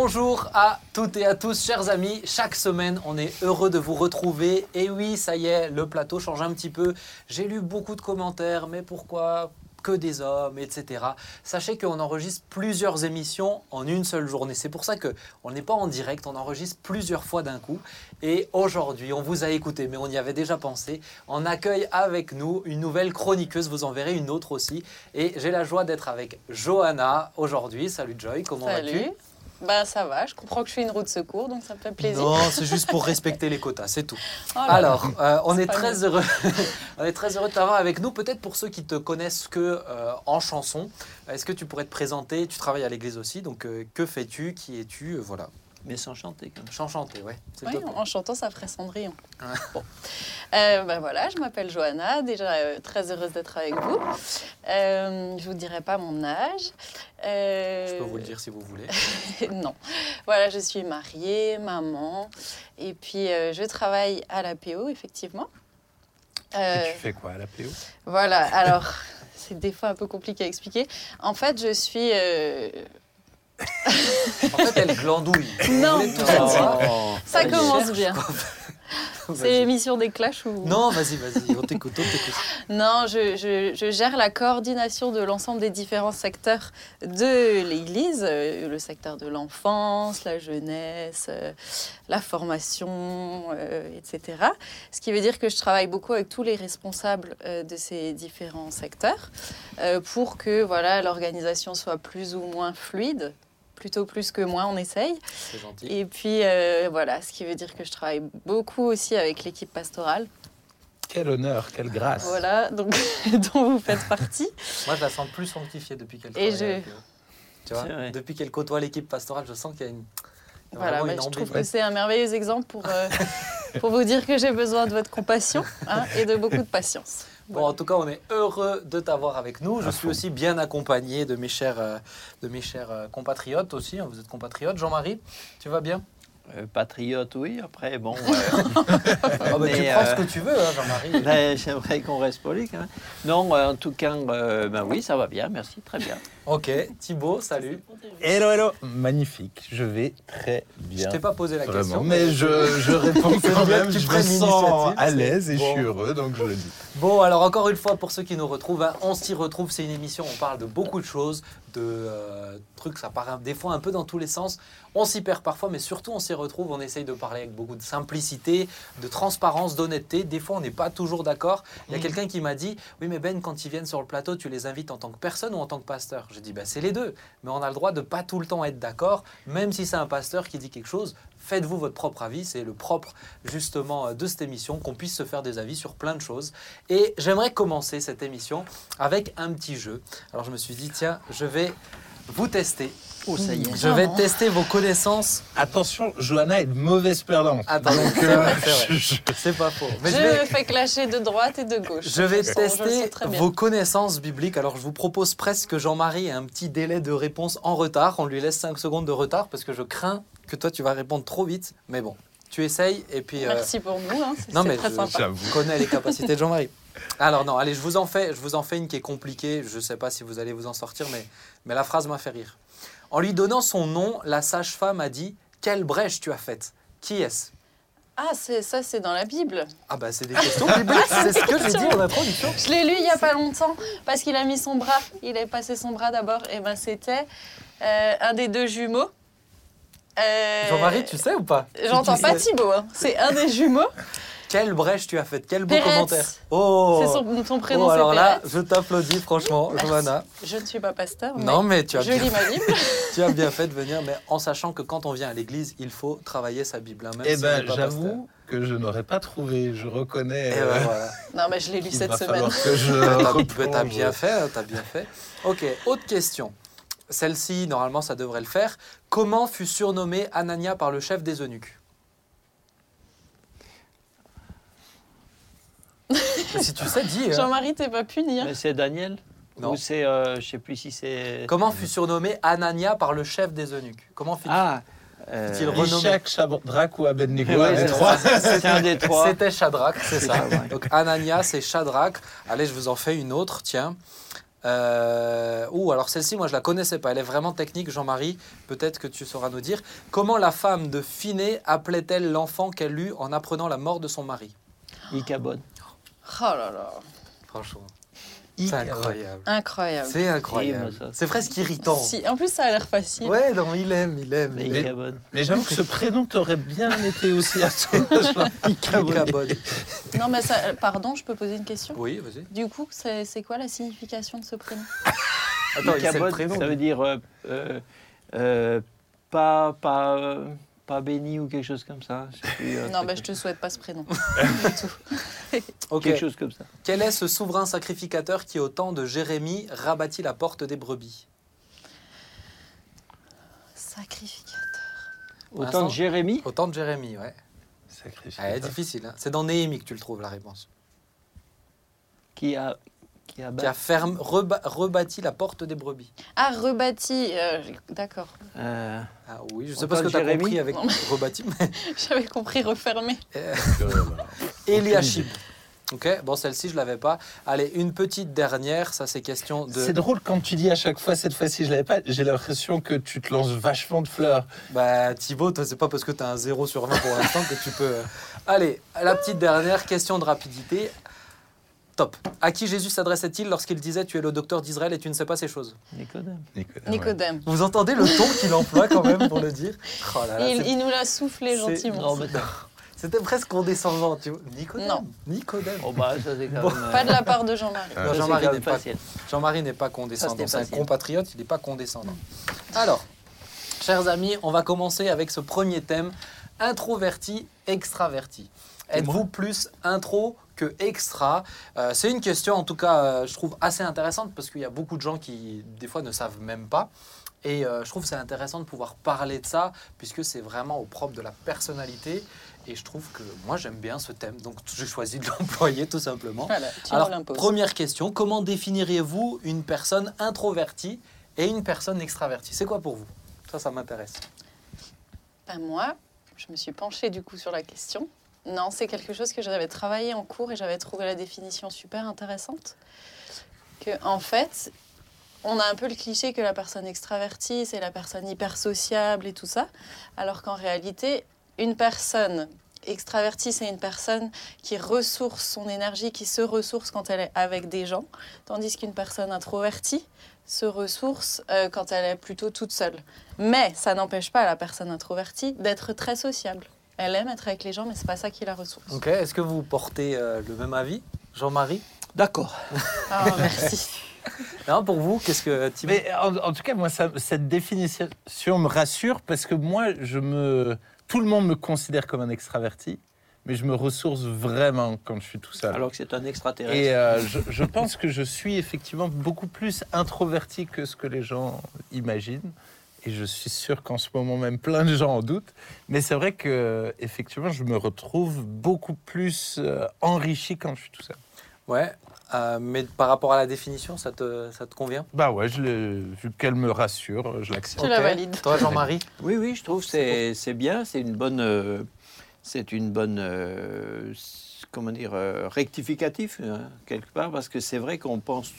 Bonjour à toutes et à tous, chers amis. Chaque semaine, on est heureux de vous retrouver. Et oui, ça y est, le plateau change un petit peu. J'ai lu beaucoup de commentaires, mais pourquoi? Que des hommes, etc. Sachez qu'on enregistre plusieurs émissions en une seule journée. C'est pour ça qu'on n'est pas en direct, on enregistre plusieurs fois d'un coup. Et aujourd'hui, on vous a écouté, mais on y avait déjà pensé. On accueille avec nous une nouvelle chroniqueuse, vous en verrez une autre aussi. Et j'ai la joie d'être avec Johanna aujourd'hui. Salut Joy, comment vas-tu? Bah ça va, je comprends que je suis une roue de secours, donc ça me fait plaisir. Non, c'est juste pour respecter les quotas, c'est tout. Oh. Alors, euh, on, est très heureux, on est très heureux de t'avoir avec nous. Peut-être pour ceux qui te connaissent que euh, en chanson, est-ce que tu pourrais te présenter? Tu travailles à l'église aussi, donc euh, que fais-tu? Qui es-tu? Voilà, Mais sans chanter quand même. chanter, ouais. c'est Oui, top. en chantant, ça ferait Cendrillon. Ouais. Bon. Euh, bah voilà, je m'appelle Johanna, déjà euh, très heureuse d'être avec vous. Euh, je vous dirai pas mon âge. Euh, Je peux vous le dire si vous voulez. non. Voilà, je suis mariée, maman, et puis euh, je travaille à l'APO, effectivement. Euh, Et tu fais quoi à la PO Voilà, alors c'est des fois un peu compliqué à expliquer. En fait, je suis. En fait, elle glandouille. Non. Ça Elle commence bien. C'est l'émission des clashs ou Non, vas-y, vas-y, on t'écoute, on t'écoute. Non, je, je- je gère la coordination de l'ensemble des différents secteurs de l'Église, euh, le secteur de l'enfance, la jeunesse, euh, la formation, euh, etc. Ce qui veut dire que je travaille beaucoup avec tous les responsables de ces différents secteurs pour que voilà l'organisation soit plus ou moins fluide. Plutôt plus que moins, on essaye. C'est gentil. Et puis euh, voilà, ce qui veut dire que je travaille beaucoup aussi avec l'équipe pastorale. Quel honneur, quelle grâce. Voilà, donc dont vous faites partie. Moi, je la sens plus sanctifiée depuis qu'elle Et je- avec eux. Tu vois, depuis qu'elle côtoie l'équipe pastorale, je sens qu'il y a une. Voilà, bah, une je trouve que c'est un merveilleux exemple pour, euh, pour vous dire que j'ai besoin de votre compassion hein, et de beaucoup de patience. Bon, en tout cas, on est heureux de t'avoir avec nous. Je À suis fond. aussi bien accompagné de mes chers, euh, de mes chers euh, compatriotes aussi. hein. Vous êtes compatriotes. Jean-Marie, tu vas bien? Euh, patriote, oui. Après, bon, euh, Ah bah, Tu prends euh, ce que tu veux, hein, Jean-Marie. ben, j'aimerais qu'on reste poli quand même. Non, en tout cas, euh, ben oui, ça va bien, merci, très bien. Ok, Thibaut, salut. Hello, hello. Magnifique, je vais très Je bien. t'ai pas posé la Vraiment, question. mais je, je réponds quand même. Je me sens à l'aise et Bon. je suis heureux, donc je le dis. Bon, alors encore une fois, pour ceux qui nous retrouvent, hein, on s'y retrouve. C'est une émission, on parle de beaucoup de choses, de euh, trucs, ça part des fois un peu dans tous les sens. On s'y perd parfois, mais surtout on s'y retrouve. On essaye de parler avec beaucoup de simplicité, de transparence, d'honnêteté. Des fois, on n'est pas toujours d'accord. Il y a Mhm. quelqu'un qui m'a dit Oui, mais Ben, quand ils viennent sur le plateau, tu les invites en tant que personne ou en tant que pasteur? Je dis bah, C'est les deux. Mais on a le droit de pas tout le temps être d'accord, même si c'est un pasteur qui dit quelque chose. Faites-vous votre propre avis, c'est le propre justement de cette émission, qu'on puisse se faire des avis sur plein de choses. Et j'aimerais commencer cette émission avec un petit jeu. Alors je me suis dit, tiens, je vais vous tester. Oh, ça y est. Je vais tester vos connaissances. Attention, Johanna est de mauvaise perdante. Attends, Donc, c'est euh, c'est je- je- pas faux. Mais je je vais, me fais clasher de droite et de gauche. je vais je tester vos connaissances bibliques. Alors je vous propose presque que Jean-Marie ait un petit délai de réponse en retard. On lui laisse 5 secondes de retard parce que je crains que toi tu vas répondre trop vite. Mais bon, tu essayes et puis... euh, Merci pour nous, hein, c'est Non, c'est mais très je- sympa. J'avoue. connais les capacités de Jean-Marie. Alors non, allez, je vous en fais, je vous en fais une qui est compliquée. Je ne sais pas si vous allez vous en sortir, mais, mais la phrase m'a fait rire. En lui donnant son nom, la sage-femme a dit Quelle brèche tu as faite Qui est-ce? Ah, c'est- ça, c'est dans la Bible. Ah bah c'est des questions bibliques, c'est ce que j'ai dit en introduction. Je l'ai lu il y a pas longtemps parce qu'il a mis son bras. Il a passé son bras d'abord. Et ben, c'était euh, un des deux jumeaux. Euh, Jean-Marie, tu sais ou pas? J'entends Tu pas sais. Thibaut. hein. C'est un des jumeaux. Quelle brèche tu as faite Quel beau commentaire Oh C'est son, son prénom, Oh, c'est alors là, je t'applaudis franchement, Merci. Johanna. Je ne suis pas pasteur. mais Non, mais tu as, je bien, lis ma Bible. tu as bien fait de venir, mais en sachant que quand on vient à l'église, il faut travailler sa Bible. hein, même Eh si ben, j'avoue que je n'aurais pas trouvé. Je reconnais. Et ben, euh, voilà. Non, mais je l'ai lu cette semaine. que je T'as t'as bien fait, t'as bien fait. Ok, autre question. Celle-ci, normalement, ça devrait le faire. Comment fut surnommé Anania par le chef des eunuques? Si tu sais, dis. hein. Jean-Marie, t'es pas puni. hein. Mais c'est Daniel Non. Ou c'est, euh, je sais plus si c'est... Comment fut surnommé Anania par le chef des eunuques? Comment fut Ah euh, Est-il renommé? Ishak, Shadrach ou Abednego, ouais. C'était Shadrach, c'est ça. ouais. Donc Anania, c'est Shadrach. Allez, je vous en fais une autre, tiens. Euh, Ouh, alors celle-ci, moi je la connaissais pas. Elle est vraiment technique, Jean-Marie. Peut-être que tu sauras nous dire. Comment la femme de Finet appelait-elle l'enfant qu'elle eut en apprenant la mort de son mari? Icabod. Oh là là, Franchement, c'est incroyable. incroyable. C'est incroyable. C'est presque irritant. Si, en plus, ça a l'air facile. Ouais, non, il aime, il aime. Il aime. Icabod. Mais j'avoue que ce prénom t'aurait bien été aussi à âge. Icabod. Non, mais ça, pardon, je peux poser une question? Oui, vas-y. Du coup, c'est quoi la signification de ce prénom? Attends, le prénom. ça veut dire euh, euh, euh, pas, pas, euh, pas béni ou quelque chose comme ça. Plus, euh, Non, bah, je te souhaite pas ce prénom. du tout. Ok. Quelque chose comme ça. Quel est ce souverain sacrificateur qui, au temps de Jérémie, rabattit la porte des brebis? Sacrificateur. Autant Vincent de Jérémie, Au temps de Jérémie, ouais. Sacrifice. Ah, difficile. hein. C'est dans Néhémie que tu le trouves, la réponse. qui a, qui a, Qui a ferme, reba- rebâti la porte des brebis. Ah, rebâti. euh, D'accord. euh, Ah oui, je Au sais pas ce que tu as compris avec rebâti, mais J'avais compris refermé. Eliashib. Ok, bon, celle-ci, je l'avais pas. Allez, une petite dernière, ça c'est question de... C'est drôle quand tu dis à chaque fois cette fois-ci je l'avais pas. J'ai l'impression que tu te lances vachement de fleurs. Bah, Thibaut, c'est pas parce que tu as un 0 sur 20 pour l'instant que tu peux. euh, Allez, la petite dernière question de rapidité. Top. À qui Jésus s'adressait-il lorsqu'il disait Tu es le docteur d'Israël et tu ne sais pas ces choses Nicodème. Nicodème, ouais. Vous entendez le ton qu'il emploie quand même pour le dire Oh là là, il, nous l'a soufflé gentiment. C'était presque condescendant, tu vois. Nicodème. Non. Nicodème. oh, bah, ça c'est quand Bon. même. euh, Pas de la part de Jean-Marie. Jean-Marie n'est pas, facile. Jean-Marie n'est pas condescendant. Ça, c'était C'est un facile. compatriote, il n'est pas condescendant. Alors, chers amis, on va commencer avec ce premier thème introverti, extraverti. Êtes-vous plus intro que extra Euh, C'est une question, en tout cas, euh, je trouve assez intéressante parce qu'il y a beaucoup de gens qui, des fois, ne savent même pas. Et euh, je trouve c'est intéressant de pouvoir parler de ça puisque c'est vraiment au propre de la personnalité. Et je trouve que moi, j'aime bien ce thème. Donc, j'ai choisi de l'employer tout simplement. Voilà, Alors, première question, comment définiriez-vous une personne introvertie et une personne extravertie? C'est quoi pour vous? Ça, ça m'intéresse. Ben, moi, je me suis penchée du coup sur la question. Non, c'est quelque chose que j'avais travaillé en cours et j'avais trouvé la définition super intéressante. Que en fait, on a un peu le cliché que la personne extravertie, c'est la personne hyper sociable et tout ça, alors qu'en réalité, une personne extravertie, c'est une personne qui ressource son énergie, qui se ressource quand elle est avec des gens, tandis qu'une personne introvertie se ressource euh, quand elle est plutôt toute seule. Mais ça n'empêche pas la personne introvertie d'être très sociable. Elle aime être avec les gens, mais c'est pas ça qui la ressource. Ok, est-ce que vous portez euh, le même avis Jean-Marie? D'accord. Ah, merci. Non, pour vous, qu'est-ce que Thibaut? Mais en, en tout cas, moi, ça- cette définition me rassure parce que moi, je me, tout le monde me considère comme un extraverti, mais je me ressource vraiment quand je suis tout seul. Alors que c'est un extraterrestre. Et euh, je, je pense que je suis effectivement beaucoup plus introverti que ce que les gens imaginent. Et je suis sûr qu'en ce moment même, plein de gens en doutent. Mais c'est vrai que effectivement, je me retrouve beaucoup plus euh, enrichi quand je suis tout seul. Ouais, euh, mais par rapport à la définition, ça te, ça te convient? Bah ouais, je vu qu'elle me rassure, je l'accepte. Je la valide. Toi, Jean-Marie? Oui, oui, je trouve que c'est c'est bien, c'est une bonne, euh, c'est une bonne, euh, comment dire, euh, rectificatif hein, quelque part, parce que c'est vrai qu'on pense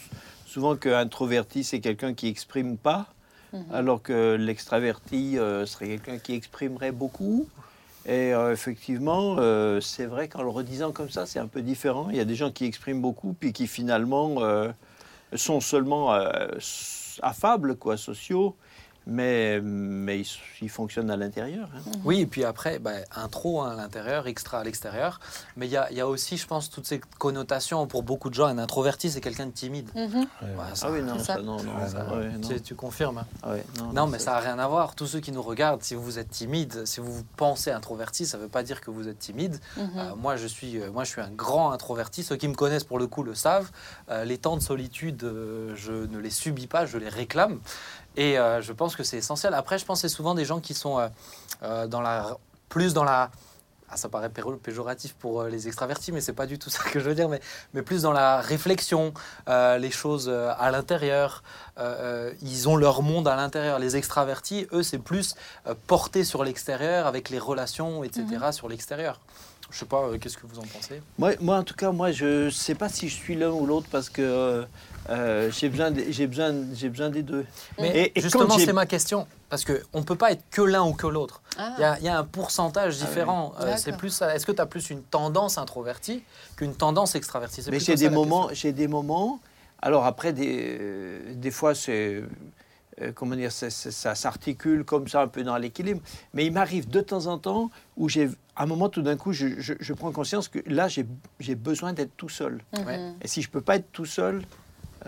souvent qu'introverti c'est quelqu'un qui exprime pas, Mhm. alors que l'extraverti euh, serait quelqu'un qui exprimerait beaucoup. Et euh, effectivement, euh, c'est vrai qu'en le redisant comme ça, c'est un peu différent. Il y a des gens qui expriment beaucoup, puis qui finalement sont seulement affables, quoi, sociaux, mais, mais ils, ils fonctionnent à l'intérieur. hein. Oui, et puis après, bah, intro hein, à l'intérieur, extra à l'extérieur. Mais il y a, il y a aussi, je pense, toutes ces connotations. Pour beaucoup de gens, un introverti, c'est quelqu'un de timide. Mhm. Ouais, ça- Ah oui, non, ça, ça. non, non, ça, non. ouais, non. tu, tu confirmes hein Ah ouais, non, Non, mais ça n'a rien à voir. Tous ceux qui nous regardent, si vous êtes timide, si vous pensez introverti, ça ne veut pas dire que vous êtes timide. Mhm. Euh, moi, je suis, euh, moi, je suis un grand introverti. Ceux qui me connaissent, pour le coup, le savent. Euh, les temps de solitude, euh, je ne les subis pas, je les réclame. Et euh, je pense que c'est essentiel. Après, je pense que c'est souvent des gens qui sont euh, euh, dans la, plus dans la... Ah, ça paraît péjoratif pour les extravertis, mais c'est pas du tout ça que je veux dire. Mais, mais plus dans la réflexion, euh, les choses à l'intérieur. Euh, ils ont leur monde à l'intérieur. Les extravertis, eux, c'est plus porté sur l'extérieur, avec les relations, etc., sur l'extérieur. Je sais pas, euh, qu'est-ce que vous en pensez Moi, moi, en tout cas, moi, je ne sais pas si je suis l'un ou l'autre parce que euh, euh, j'ai besoin, j'ai besoin, j'ai besoin des deux. Mais Et- justement, c'est ma question. Parce qu'on ne peut pas être que l'un ou que l'autre. Ah. Il y, a, il y a un pourcentage Ah oui. différent. Euh, c'est plus, est-ce que tu as plus une tendance introvertie qu'une tendance extravertie? Mais j'ai des moments, j'ai des moments. Alors après, des, des fois, c'est euh, comment dire, ça s'articule comme ça un peu dans l'équilibre. Mais il m'arrive de temps en temps où j'ai, à un moment, tout d'un coup, je, je- je prends conscience que là, j'ai, j'ai besoin d'être tout seul. Mhm. Et si je peux pas être tout seul,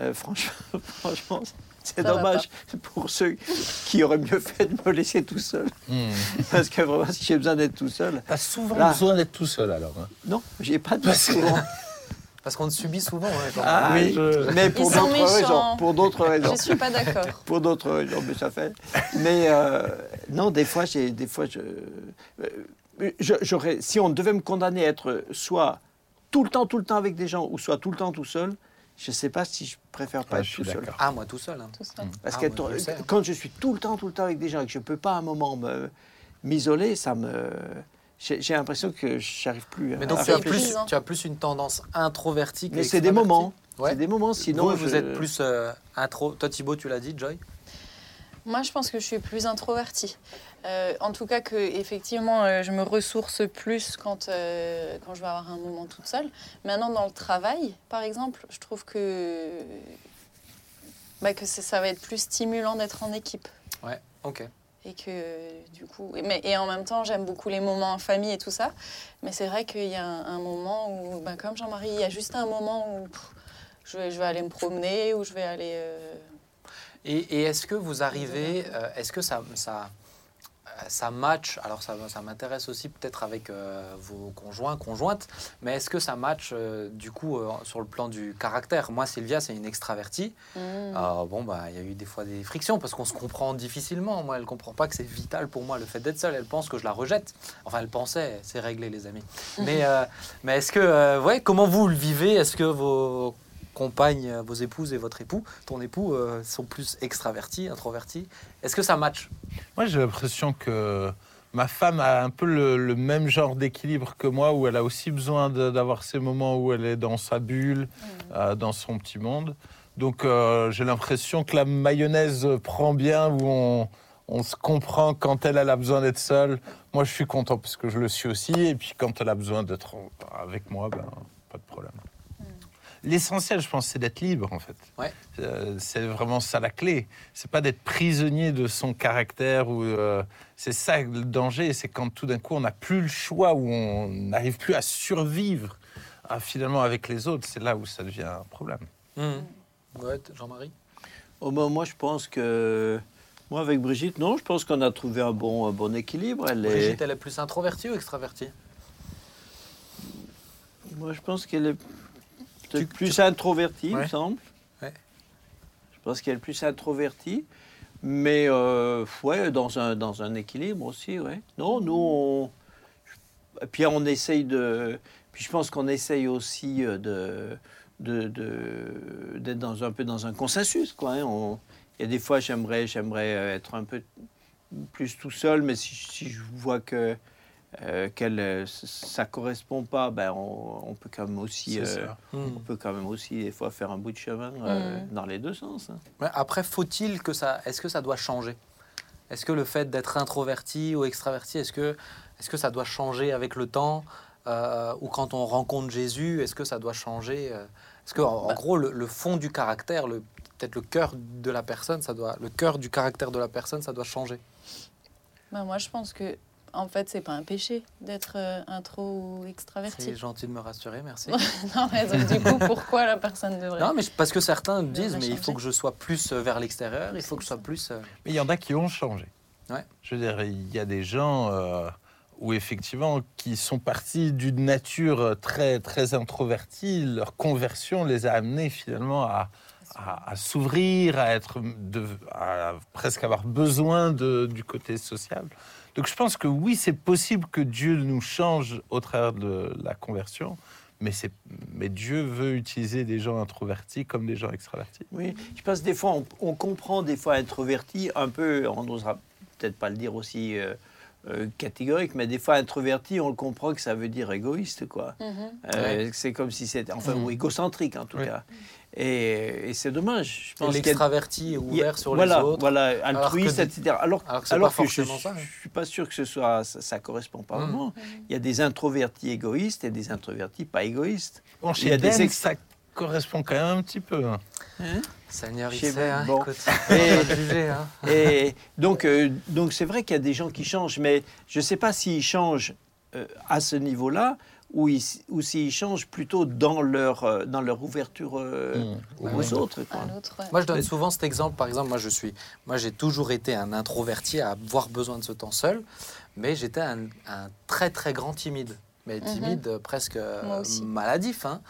euh, franchement, franchement, c'est dommage pour ceux qui auraient mieux fait de me laisser tout seul. Hmm. Parce que vraiment, si j'ai besoin d'être tout seul, T'as souvent Là. besoin d'être tout seul alors. hein. non, j'ai pas de Parce souvent. Parce qu'on te subit souvent. hein, quand Ah, oui, je- mais pour d'autres raisons. Pour d'autres raisons. Je suis pas d'accord. Pour d'autres raisons, mais ça fait. Mais euh, non, des fois, j'ai, des fois, je, euh, je- si on devait me condamner à être soit tout le temps, tout le temps avec des gens, ou soit tout le temps tout seul, je ne sais pas si je préfère pas Ah, être tout seul. Ah, moi tout seul. hein. Tout ça. Parce Ah, que moi, je le sais, quand je suis tout le temps, tout le temps avec des gens et que je ne peux pas à un moment me, m'isoler, ça me, j'ai, l'impression que j'arrive plus. Mais à donc tu c'est as, plus, tu as plus une tendance introvertie Mais c'est des moments. Ouais. C'est des moments. Sinon, vous, vous êtes plus euh, intro. Toi, Thibaut, tu l'as dit, Joy? Moi, je pense que je suis plus introvertie. Euh, en tout cas, que effectivement, euh, je me ressource plus quand, euh, quand je vais avoir un moment toute seule. Maintenant, dans le travail, par exemple, je trouve que, bah, que ça, ça va être plus stimulant d'être en équipe. Ouais, ok. Et que du coup, et, mais, et en même temps, j'aime beaucoup les moments en famille et tout ça. Mais c'est vrai qu'il y a un, un moment où, bah, comme Jean-Marie, il y a juste un moment où pff, je, vais, je vais aller me promener ou je vais aller. euh, Et, et est-ce que vous arrivez, euh, est-ce que ça, ça, ça match Alors ça, ça m'intéresse aussi peut-être avec euh, vos conjoints, conjointes, mais est-ce que ça match euh, du coup euh, sur le plan du caractère? Moi, Sylvia, c'est une extravertie. Ah, bon, bah, il y a eu des fois des frictions parce qu'on se comprend difficilement. Moi, elle comprend pas que c'est vital pour moi le fait d'être seule. Elle pense que je la rejette. Enfin, elle pensait, c'est réglé, les amis. Mais, mais est-ce que, ouais, comment vous le vivez? Est-ce que vos compagnes, euh, vos épouses et votre époux, ton époux, euh, sont plus extravertis, introvertis Est-ce que ça match Moi, j'ai l'impression que ma femme a un peu le, le même genre d'équilibre que moi, où elle a aussi besoin d'avoir ces moments où elle est dans sa bulle, euh, dans son petit monde. Donc, euh, j'ai l'impression que la mayonnaise prend bien, où on, on se comprend quand elle, elle a besoin d'être seule. Moi, je suis content parce que je le suis aussi. Et puis, quand elle a besoin d'être avec moi, ben, pas de problème. L'essentiel, je pense, c'est d'être libre, en fait. Ouais. Euh, c'est vraiment ça la clé. C'est pas d'être prisonnier de son caractère ou euh, c'est ça le danger, c'est quand tout d'un coup on n'a plus le choix ou on n'arrive plus à survivre ah, finalement avec les autres. C'est là où ça devient un problème. Mhm. Ouais, Jean-Marie? Oh, ben, moi, je pense que. Moi, avec Brigitte, non, je pense qu'on a trouvé un bon, un bon équilibre. Elle est... Brigitte, elle est plus introvertie ou extravertie? Moi, je pense qu'elle est Tu- peut-être plus introvertie, il Ouais. me semble. Ouais. Je pense qu'elle est plus introvertie. Mais, euh, ouais, dans un, dans un équilibre aussi, ouais. Non, nous, on. Puis, on essaye de. Puis, je pense qu'on essaye aussi euh, de. de- de- d'être dans un peu dans un consensus quoi hein. On- il y a des fois j'aimerais j'aimerais euh, être un peu plus tout seul mais si, si je vois que euh, qu'elle euh, ça correspond pas ben on, on peut quand même aussi euh. Mhm. on peut quand même aussi des fois faire un bout de chemin euh, Mm. dans les deux sens hein. Après, faut-il que ça. Est-ce que ça doit changer? Est-ce que le fait d'être introverti ou extraverti, est-ce que, est que ça doit changer avec le temps Euh, Ou quand on rencontre Jésus, est-ce que ça doit changer Est-ce que, en, en Bah. gros, le, le fond du caractère, le, peut-être le cœur de la personne, ça doit, le cœur du caractère de la personne, ça doit changer? Bah, moi, je pense que, en fait, c'est pas un péché d'être euh, intro ou extraverti. C'est gentil de me rassurer, merci. non, mais donc, du coup, pourquoi la personne devrait non, mais parce que certains disent, mais il faut que je sois plus euh, vers l'extérieur, il faut que je sois plus. euh, Mais il y en a qui ont changé. Ouais. Je veux dire, il y a des gens euh, où effectivement qui sont partis d'une nature très très introvertie. Leur conversion les a amenés finalement à, à, à s'ouvrir, à être, de, à presque avoir besoin de, du côté social. Donc je pense que oui, c'est possible que Dieu nous change au travers de la conversion. Mais, mais Dieu veut utiliser des gens introvertis comme des gens extravertis. oui je pense des fois on, comprend des fois introverti un peu on n'osera peut-être pas le dire aussi euh, euh, catégorique, mais des fois introverti, on le comprend que ça veut dire égoïste, quoi. Mhm. Euh, C'est comme si c'était, enfin, Mhm. ou égocentrique en tout Oui. cas. Et, et c'est dommage. Je Et pense l'extraverti est y a- ouvert sur voilà, les autres. Voilà, altruiste, etc. Alors, alors que alors pas que je, ça, hein. je suis pas sûr que ce soit, ça, ça correspond pas Mhm. vraiment. Il y a des introvertis égoïstes et des introvertis pas égoïstes. Bon, Il y a des Dan, ex- ça correspond quand même un petit peu. hein. Seigneur, il sait, hein, bon. écoute, Et- juger, hein. Et donc, euh, donc c'est vrai qu'il y a des gens qui changent, mais je ne sais pas s'ils changent euh, à ce niveau-là ou, ils- ou s'ils changent plutôt dans leur, euh, dans leur ouverture euh, Mmh. aux Ouais. autres. quoi. Un autre, ouais. Moi, je donne souvent cet exemple. Par exemple, moi, je suis, moi, j'ai toujours été un introverti à avoir besoin de ce temps seul, mais j'étais un, un très très grand timide. Mais timide, euh, presque euh, maladif. Hein.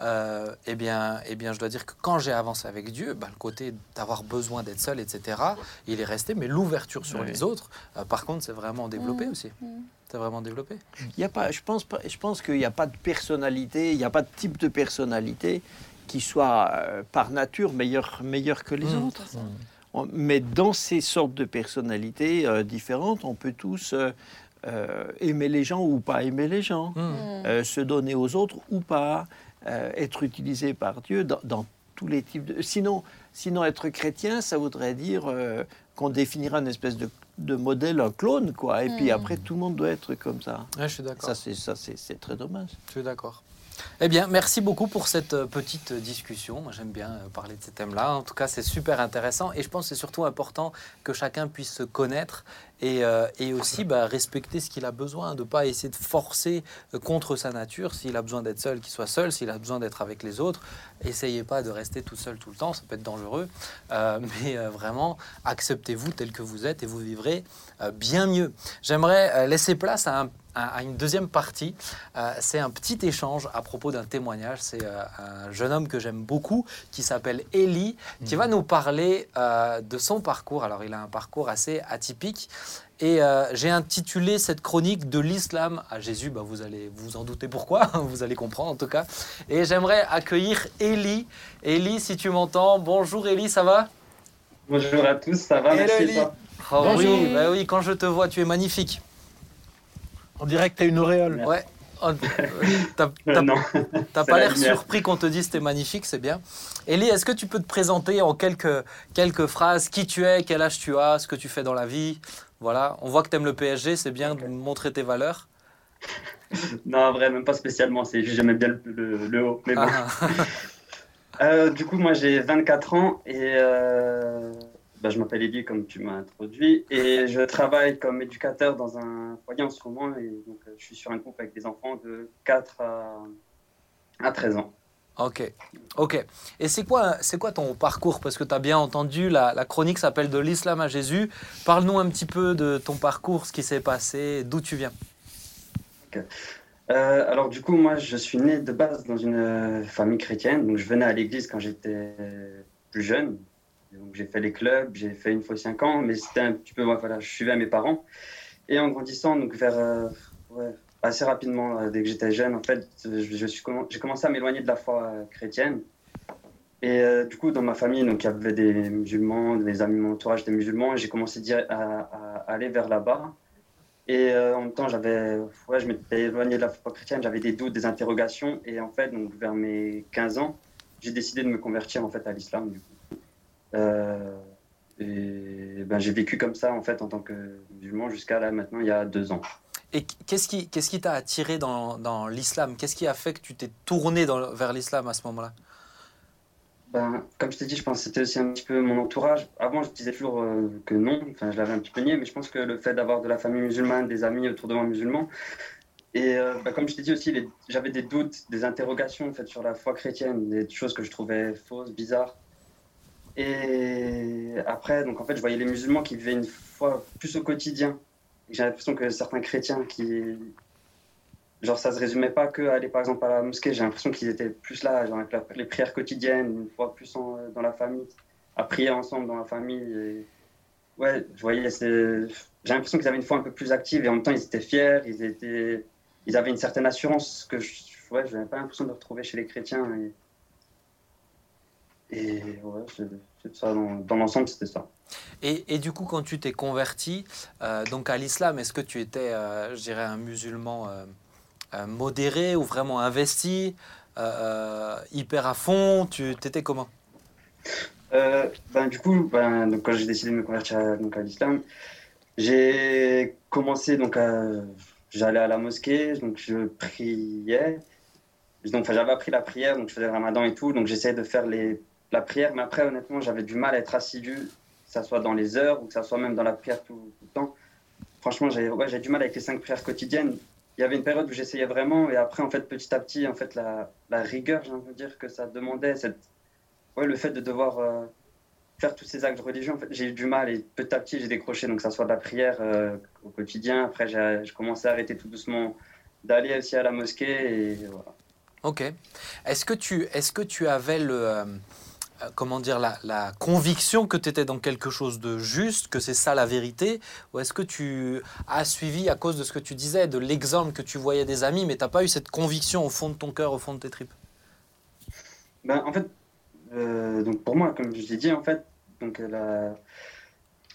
Euh, eh bien, eh bien, je dois dire que quand j'ai avancé avec Dieu, bah, le côté d'avoir besoin d'être seul, etc., il est resté. Mais l'ouverture sur Oui. les autres, euh, par contre, c'est vraiment développé Mhm. aussi. Mhm. C'est vraiment développé. Il y a pas, je pense, pas, je pense qu'il n'y a pas de personnalité, il n'y a pas de type de personnalité qui soit euh, par nature meilleur, meilleur que les Mmh. autres. On- Mais dans ces sortes de personnalités euh, différentes, on peut tous aimer les gens ou pas aimer les gens. Mhm. Mhm. euh, se donner aux autres ou pas, euh, être utilisé par Dieu dans, dans tous les types de... Sinon, sinon être chrétien, ça voudrait dire euh, qu'on définira une espèce de, de modèle, un clone, quoi. Et puis Mm. après, tout le monde doit être comme ça. Ouais, je suis d'accord. Ça, c'est ça, c'est c'est très dommage. Je suis d'accord. Eh bien, merci beaucoup pour cette euh, petite discussion. Moi, j'aime bien euh, parler de ces thèmes-là. En tout cas, c'est super intéressant et je pense que c'est surtout important que chacun puisse se connaître et, euh, et aussi bah, respecter ce qu'il a besoin, de ne pas essayer de forcer euh, contre sa nature. S'il a besoin d'être seul, qu'il soit seul. S'il a besoin d'être avec les autres, essayez pas de rester tout seul tout le temps. Ça peut être dangereux. Euh, mais euh, vraiment, acceptez-vous tel que vous êtes et vous vivrez bien mieux. J'aimerais laisser place à, un- à- à une deuxième partie. Euh, c'est un petit échange à propos d'un témoignage. C'est euh, un jeune homme que j'aime beaucoup qui s'appelle Eli, qui va nous parler euh, de son parcours. Alors, il a un parcours assez atypique. Et euh, j'ai intitulé cette chronique de l'islam à Jésus. Bah, vous allez vous en douter pourquoi, vous allez comprendre en tout cas. Et j'aimerais accueillir Eli. Eli, si tu m'entends, bonjour Eli, ça va? Bonjour à tous, ça va Hello, Merci toi? Oh, Bonjour. oui, bah oui, quand je te vois, tu es magnifique. On dirait que tu as une auréole. Merci. Ouais. Oh, T'as Euh, t'as- T'as pas la l'air surpris qu'on te dise t'es magnifique, c'est bien. Elie, est-ce que tu peux te présenter en quelques, quelques phrases? Qui tu es, quel âge tu as, ce que tu fais dans la vie? Voilà, on voit que tu aimes le PSG, c'est bien de montrer tes valeurs. non, en vrai, même pas spécialement, c'est juste j'aimais bien le, le- le haut. Mais bon. Ah, Euh, du coup, moi j'ai 24 ans et euh, bah, je m'appelle Elie comme tu m'as introduit et je travaille comme éducateur dans un foyer en ce moment et donc euh, je suis sur un groupe avec des enfants de 4 à, à 13 ans. Ok, ok. Et c'est quoi, c'est quoi ton parcours? Parce que tu as bien entendu, la, chronique s'appelle De l'islam à Jésus. Parle-nous un petit peu de ton parcours, ce qui s'est passé, d'où tu viens. Euh, alors du coup, moi je suis né de base dans une euh, famille chrétienne, donc je venais à l'église quand j'étais plus jeune. Donc j'ai fait les clubs, j'ai fait une fois 5 ans, mais c'était un petit peu, voilà, je suivais mes parents. Et en grandissant, donc vers euh, assez rapidement, euh, dès que j'étais jeune, en fait, je, je suis j'ai commencé à m'éloigner de la foi euh, chrétienne. Et euh, du coup, dans ma famille, donc il y avait des musulmans, des amis de mon entourage des musulmans, et j'ai commencé à, aller vers là-bas. Et euh, en même temps, j'avais, ouais, je m'étais éloigné de la foi chrétienne, j'avais des doutes, des interrogations. Et en fait, donc, vers mes 15 ans, j'ai décidé de me convertir en fait, à l'islam. Euh, et ben, j'ai vécu comme ça en fait en tant que musulman jusqu'à là maintenant, il y a deux ans. Et qu'est-ce qui qu'est-ce t'a attiré dans, dans l'islam? Qu'est-ce qui a fait que tu t'es tourné vers l'islam à ce moment-là? Ben, comme je t'ai dit, je pense que c'était aussi un petit peu mon entourage. Avant, je disais toujours euh, que non, enfin, je l'avais un petit peu nié, mais je pense que le fait d'avoir de la famille musulmane, des amis autour de moi musulmans, et euh, ben, comme je t'ai dit aussi, j'avais des doutes, des interrogations en fait, sur la foi chrétienne, des choses que je trouvais fausses, bizarres. Et après, donc en fait, je voyais les musulmans qui vivaient une foi plus au quotidien. J'ai l'impression que certains chrétiens qui. Genre, ça se résumait pas que aller par exemple à la mosquée. J'ai l'impression qu'ils étaient plus là, genre avec les prières quotidiennes, une fois plus en- dans la famille, à prier ensemble dans la famille. Et... Ouais, je voyais. J'ai l'impression qu'ils avaient une foi un peu plus active et en même temps, ils étaient fiers, ils, étaient... ils avaient une certaine assurance que je ouais, n'avais pas l'impression de retrouver chez les chrétiens. Et, ouais, c'est ça. Dans l'ensemble, c'était ça. Et, du coup, quand tu t'es converti euh, donc à l'islam, est-ce que tu étais, euh, je dirais, un musulman euh, modéré ou vraiment investi, hyper à fond? Tu étais comment? Ben, du coup, ben, donc, quand j'ai décidé de me convertir à, à l'islam, j'ai commencé donc j'allais à la mosquée, donc je priais. Donc, j'avais appris la prière, donc je faisais le ramadan et tout, donc j'essayais de faire les, la prière, mais après, honnêtement, j'avais du mal à être assidu, que ça soit dans les heures ou que ça soit même dans la prière tout, le temps. Franchement, j'ai du mal avec les cinq prières quotidiennes. Il y avait une période où j'essayais vraiment, et après, en fait, petit à petit, en fait, la, la rigueur, j'ai envie de dire que ça demandait, cette, le fait de devoir euh, faire tous ces actes religieux, en fait, j'ai eu du mal, et petit à petit, j'ai décroché, donc ça soit de la prière euh, au quotidien. Après, j'ai commencé à arrêter tout doucement d'aller aussi à la mosquée. Ok. Est-ce que tu, est-ce que tu avais le, euh, comment dire, la, conviction que tu étais dans quelque chose de juste, que c'est ça la vérité, ou est-ce que tu as suivi à cause de ce que tu disais, de l'exemple que tu voyais des amis, mais t'as pas eu cette conviction au fond de ton cœur, au fond de tes tripes? Ben, en fait, euh, donc pour moi, comme je l'ai dit, en fait, donc euh, la-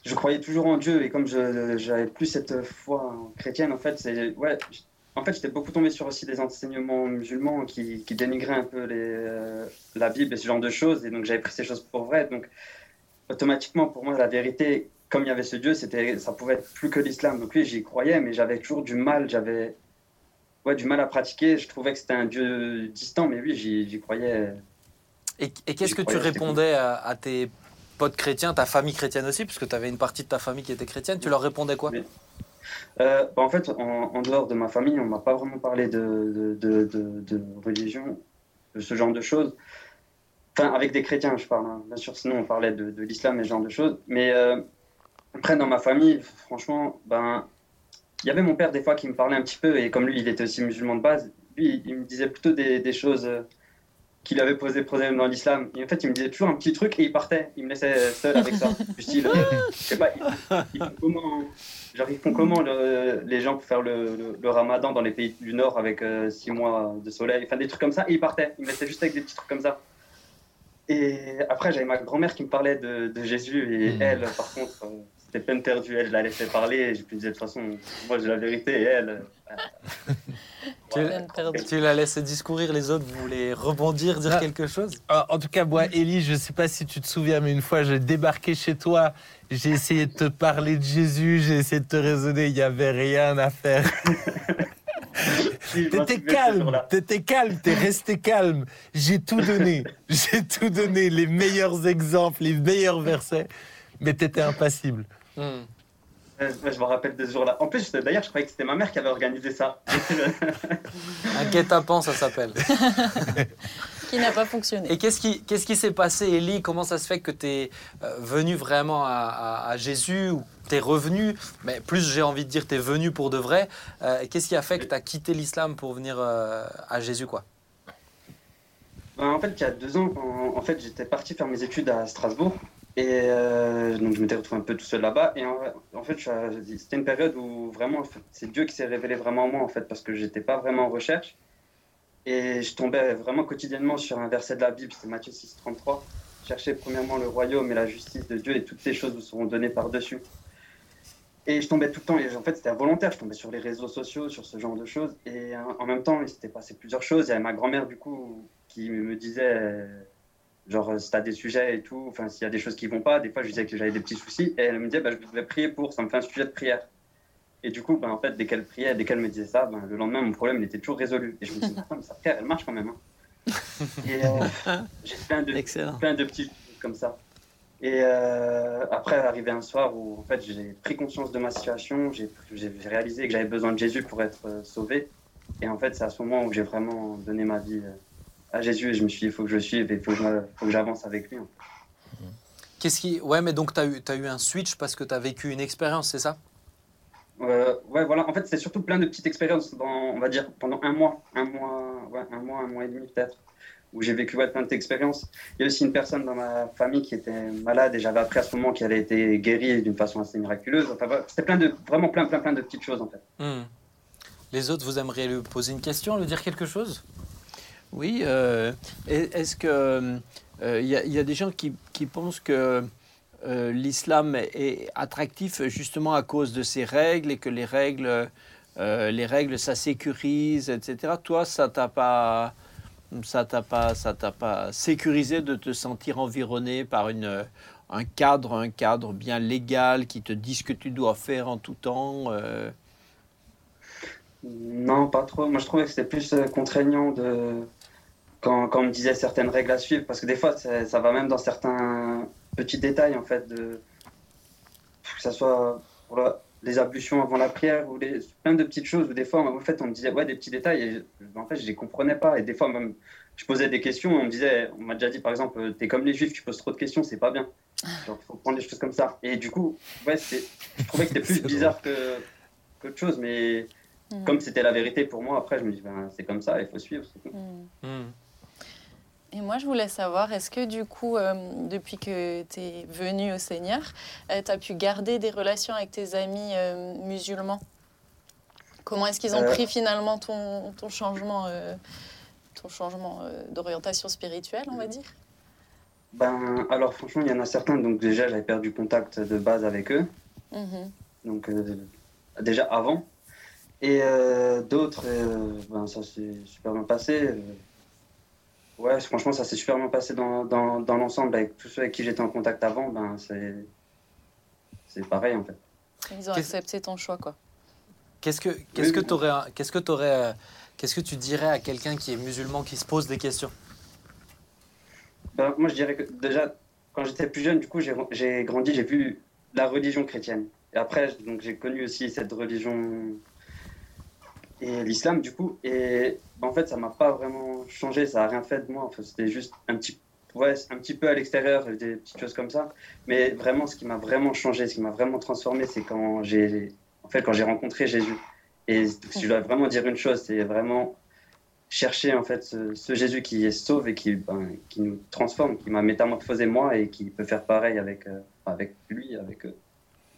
je croyais toujours en Dieu et comme je j'avais plus cette foi chrétienne, en fait, c'est ouais, en fait, j'étais beaucoup tombé sur aussi des enseignements musulmans qui, qui dénigraient un peu les, euh, la Bible et ce genre de choses, et donc j'avais pris ces choses pour vraies. Donc, automatiquement, pour moi, la vérité, comme il y avait ce Dieu, c'était, ça pouvait être plus que l'islam. Donc oui, j'y croyais, mais j'avais toujours du mal, j'avais ouais, du mal à pratiquer. Je trouvais que c'était un Dieu distant, mais oui, j'y croyais. Et, et qu'est-ce que tu répondais à, à tes potes chrétiens, ta famille chrétienne aussi, puisque tu avais une partie de ta famille qui était chrétienne, tu leur répondais quoi? Euh, bah, en fait, en, dehors de ma famille, on m'a pas vraiment parlé de, religion, de ce genre de choses. Enfin, avec des chrétiens, je parle. hein. Bien sûr, sinon on parlait de, l'islam et ce genre de choses. Mais euh, après, dans ma famille, franchement, ben, il y avait mon père des fois qui me parlait un petit peu, et comme lui, il était aussi musulman de base, lui, il me disait plutôt des, des choses qui lui avaient posé problème dans l'islam. Et en fait, il me disait toujours un petit truc et il partait. Il me laissait seul avec ça. Du style, euh, je sais pas, ils, ils font comment, genre, ils font comment le- les gens pour faire le, le- le ramadan dans les pays du Nord avec euh, six mois de soleil, enfin des trucs comme ça, et il partait. Il me laissait juste avec des petits trucs comme ça. Et après, j'avais ma grand-mère qui me parlait de, de Jésus, et Hmm. elle, par contre, euh, c'était peine perdue. Elle, je la laissais parler, et je lui disais de toute façon, moi j'ai la vérité, et elle. euh, Tu-. Tu la laissais discourir, les autres voulaient rebondir, dire Ah. quelque chose? Ah, En tout cas, moi, Élie, je ne sais pas si tu te souviens, mais une fois, j'ai débarqué chez toi, j'ai essayé de te parler de Jésus, j'ai essayé de te raisonner, il n'y avait rien à faire. T'étais calme, t'étais calme, t'es resté calme. J'ai tout donné, j'ai tout donné, les meilleurs exemples, les meilleurs versets, mais t'étais impassible. Hmm. Je me rappelle de ce jour-là. En plus, d'ailleurs, je croyais que c'était ma mère qui avait organisé ça. Un guet-apens, ça s'appelle. Qui n'a pas fonctionné. Et qu'est-ce qui qu'est-ce qui s'est passé, Élie? Comment ça se fait que tu es venu vraiment à, à- à Jésus ou tu es revenu? Mais plus j'ai envie de dire, tu es venu pour de vrai. Euh, qu'est-ce qui a fait que tu as quitté l'islam pour venir euh, à Jésus quoi? Ben, en fait, il y a deux ans, en, en fait, j'étais parti faire mes études à Strasbourg. Et euh, donc, je m'étais retrouvé un peu tout seul là-bas. Et en, fait, c'était une période où vraiment, c'est Dieu qui s'est révélé vraiment en moi, en fait, parce que j'étais pas vraiment en recherche. Et je tombais vraiment quotidiennement sur un verset de la Bible, c'est Matthieu 6, 33. Cherchez premièrement le royaume et la justice de Dieu, et toutes ces choses vous seront données par-dessus. Et je tombais tout le temps, et en fait, c'était involontaire. Je tombais sur les réseaux sociaux, sur ce genre de choses. Et en même temps, il s'était passé plusieurs choses. Il y avait ma grand-mère, du coup, qui me disait, genre, si t'as des sujets et tout, enfin, s'il y a des choses qui vont pas, des fois, je disais que j'avais des petits soucis. Et elle me disait, bah, je devrais prier pour, ça me fait un sujet de prière. Et du coup, ben, en fait, dès qu'elle priait, dès qu'elle me disait ça, ben, le lendemain, mon problème, il était toujours résolu. Et je me disais, mais sa prière, elle marche quand même. hein. Et euh, j'ai plein de, Excellent. plein de petits trucs comme ça. Et euh, après, arrivé un soir où en fait, j'ai pris conscience de ma situation, j'ai réalisé que j'avais besoin de Jésus pour être euh, sauvé. Et en fait, c'est à ce moment où j'ai vraiment donné ma vie euh, à Jésus et je me suis dit, il faut que je suive et il faut que j'avance avec lui. hein. Qu'est-ce qui Ouais, mais donc tu as eu t'as eu un switch parce que tu as vécu une expérience, c'est ça? Euh, ouais, voilà. En fait, c'est surtout plein de petites expériences, dans, on va dire, pendant un mois, un mois, ouais, un mois, un mois et demi peut-être, où j'ai vécu ouais, plein d'expériences. Il y a aussi une personne dans ma famille qui était malade et j'avais appris à ce moment qu'elle a été guérie d'une façon assez miraculeuse. Enfin, c'était plein de, vraiment plein, plein, plein de petites choses en fait. Hmm. Les autres, vous aimeriez lui poser une question, lui dire quelque chose? Oui, euh, est- est-ce que euh, il il y a des gens qui, pensent que euh, l'islam est attractif justement à cause de ses règles et que les règles, euh, les règles ça sécurise, etc. Toi, ça t'a pas, ça t'a pas, ça t'a pas sécurisé de te sentir environné par une, un cadre, un cadre bien légal qui te dit ce que tu dois faire en tout temps. euh? Non, pas trop. Moi, je trouvais que c'était plus euh, contraignant de... quand, quand on me disait certaines règles à suivre, parce que des fois, ça, ça va même dans certains petits détails, en fait, de... que ce soit pour la- les ablutions avant la prière, ou les... plein de petites choses, où des fois, en fait, on me disait, ouais, des petits détails, et en fait, je les comprenais pas. Et des fois, même, je posais des questions, on me disait, on m'a déjà dit, par exemple, t'es comme les juifs, tu poses trop de questions, c'est pas bien. Genre, faut prendre des choses comme ça. Et du coup, ouais, c'est- je trouvais que c'était plus bizarre que qu'autre chose, mais Mm. comme c'était la vérité pour moi, après, je me dis, ben, c'est comme ça, il faut suivre. Et moi, je voulais savoir, est-ce que du coup, euh, depuis que tu es venu au Seigneur, tu as pu garder des relations avec tes amis euh, musulmans? Comment est-ce qu'ils ont Euh. pris finalement ton, ton changement, euh, ton changement euh, d'orientation spirituelle, on va dire? Ben, alors, franchement, il y en a certains, donc déjà, j'avais perdu contact de base avec eux, Mhm. donc euh, déjà avant. Et euh, d'autres, euh, ben, ça s'est super bien passé. Ouais, franchement, ça s'est super bien passé dans, dans, dans l'ensemble. Avec tous ceux avec qui j'étais en contact avant, ben, c'est c'est pareil en fait. Ils ont accepté ton choix, quoi. Qu'est-ce que qu'est-ce Oui, que t'aurais qu'est-ce que t'aurais, euh, qu'est-ce que tu dirais à quelqu'un qui est musulman qui se pose des questions? Ben, moi, je dirais que déjà, quand j'étais plus jeune, du coup, j'ai j'ai grandi, j'ai vu la religion chrétienne. Et après, donc, j'ai connu aussi cette religion et l'islam, du coup. Et ben, en fait, ça m'a pas vraiment changé, ça a rien fait de moi. Enfin, C'était juste un petit, ouais, un petit peu à l'extérieur, des petites choses comme ça. Mais vraiment, ce qui m'a vraiment changé, ce qui m'a vraiment transformé, c'est quand j'ai en fait, quand j'ai rencontré Jésus. Et si je dois vraiment dire une chose, c'est vraiment chercher en fait ce, ce Jésus qui est sauve et qui, ben, qui nous transforme, qui m'a métamorphosé moi et qui peut faire pareil avec, euh, avec lui, avec eux.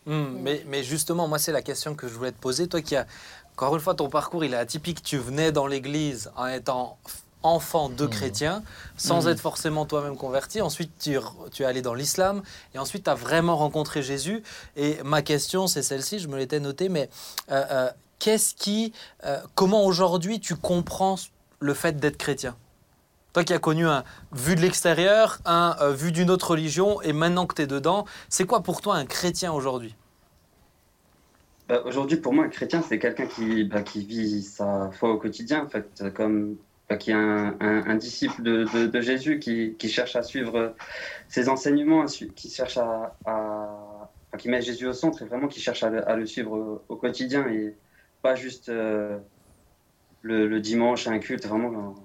Hmm, mais, mais justement, moi, c'est la question que je voulais te poser. Toi qui as, encore une fois, ton parcours, il est atypique. Tu venais dans l'église en étant enfant de Mhm. chrétien, sans Mhm. être forcément toi-même converti. Ensuite, tu es allé dans l'islam. Et ensuite, tu as vraiment rencontré Jésus. Et ma question, c'est celle-ci, je me l'étais notée, mais euh, euh, qu'est-ce qui... euh, comment aujourd'hui tu comprends le fait d'être chrétien? Toi qui as connu un vu de l'extérieur, un euh, vu d'une autre religion, et maintenant que tu es dedans, c'est quoi pour toi un chrétien aujourd'hui? Bah, Aujourd'hui, pour moi, un chrétien, c'est quelqu'un qui, bah, qui vit sa foi au quotidien, en fait, comme bah, qui est un, disciple de, Jésus, qui, cherche à suivre ses enseignements, qui cherche à, qui met Jésus au centre et vraiment qui cherche à, le- suivre au, quotidien et pas juste euh, le, dimanche un culte, vraiment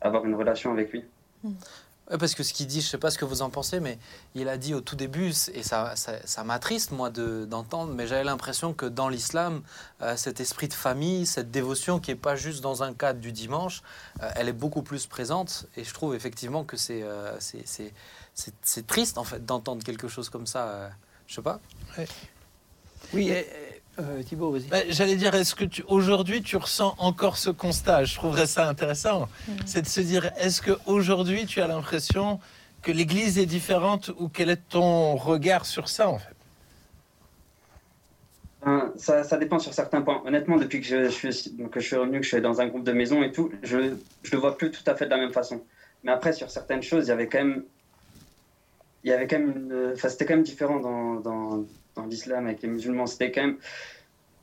avoir une relation avec lui. Ouais, Parce que ce qu'il dit, je sais pas ce que vous en pensez, mais il a dit au tout début, et ça, ça, ça m'attriste moi de- d'entendre, mais j'avais l'impression que dans l'islam, euh, cet esprit de famille, cette dévotion qui est pas juste dans un cadre du dimanche, euh, elle est beaucoup plus présente. Et je trouve effectivement que c'est euh, c'est- c'est- c'est- c'est triste en fait d'entendre quelque chose comme ça. euh, je sais pas. Oui, eh, eh, euh, Thibaut, vas-y. Ben, J'allais dire, est-ce que tu, aujourd'hui tu ressens encore ce constat? Je trouverais ça intéressant. Mhm. C'est de se dire, est-ce que aujourd'hui tu as l'impression que l'Église est différente ou quel est ton regard sur ça en fait? Ben, ça, ça dépend sur certains points. Honnêtement, depuis que je, je suis, donc, que je suis revenu, que je suis dans un groupe de maison et tout, je ne le vois plus tout à fait de la même façon. Mais après, sur certaines choses, il y avait quand même. Il y avait quand même une. Enfin, c'était quand même différent dans, dans, dans l'islam avec les musulmans. C'était quand même.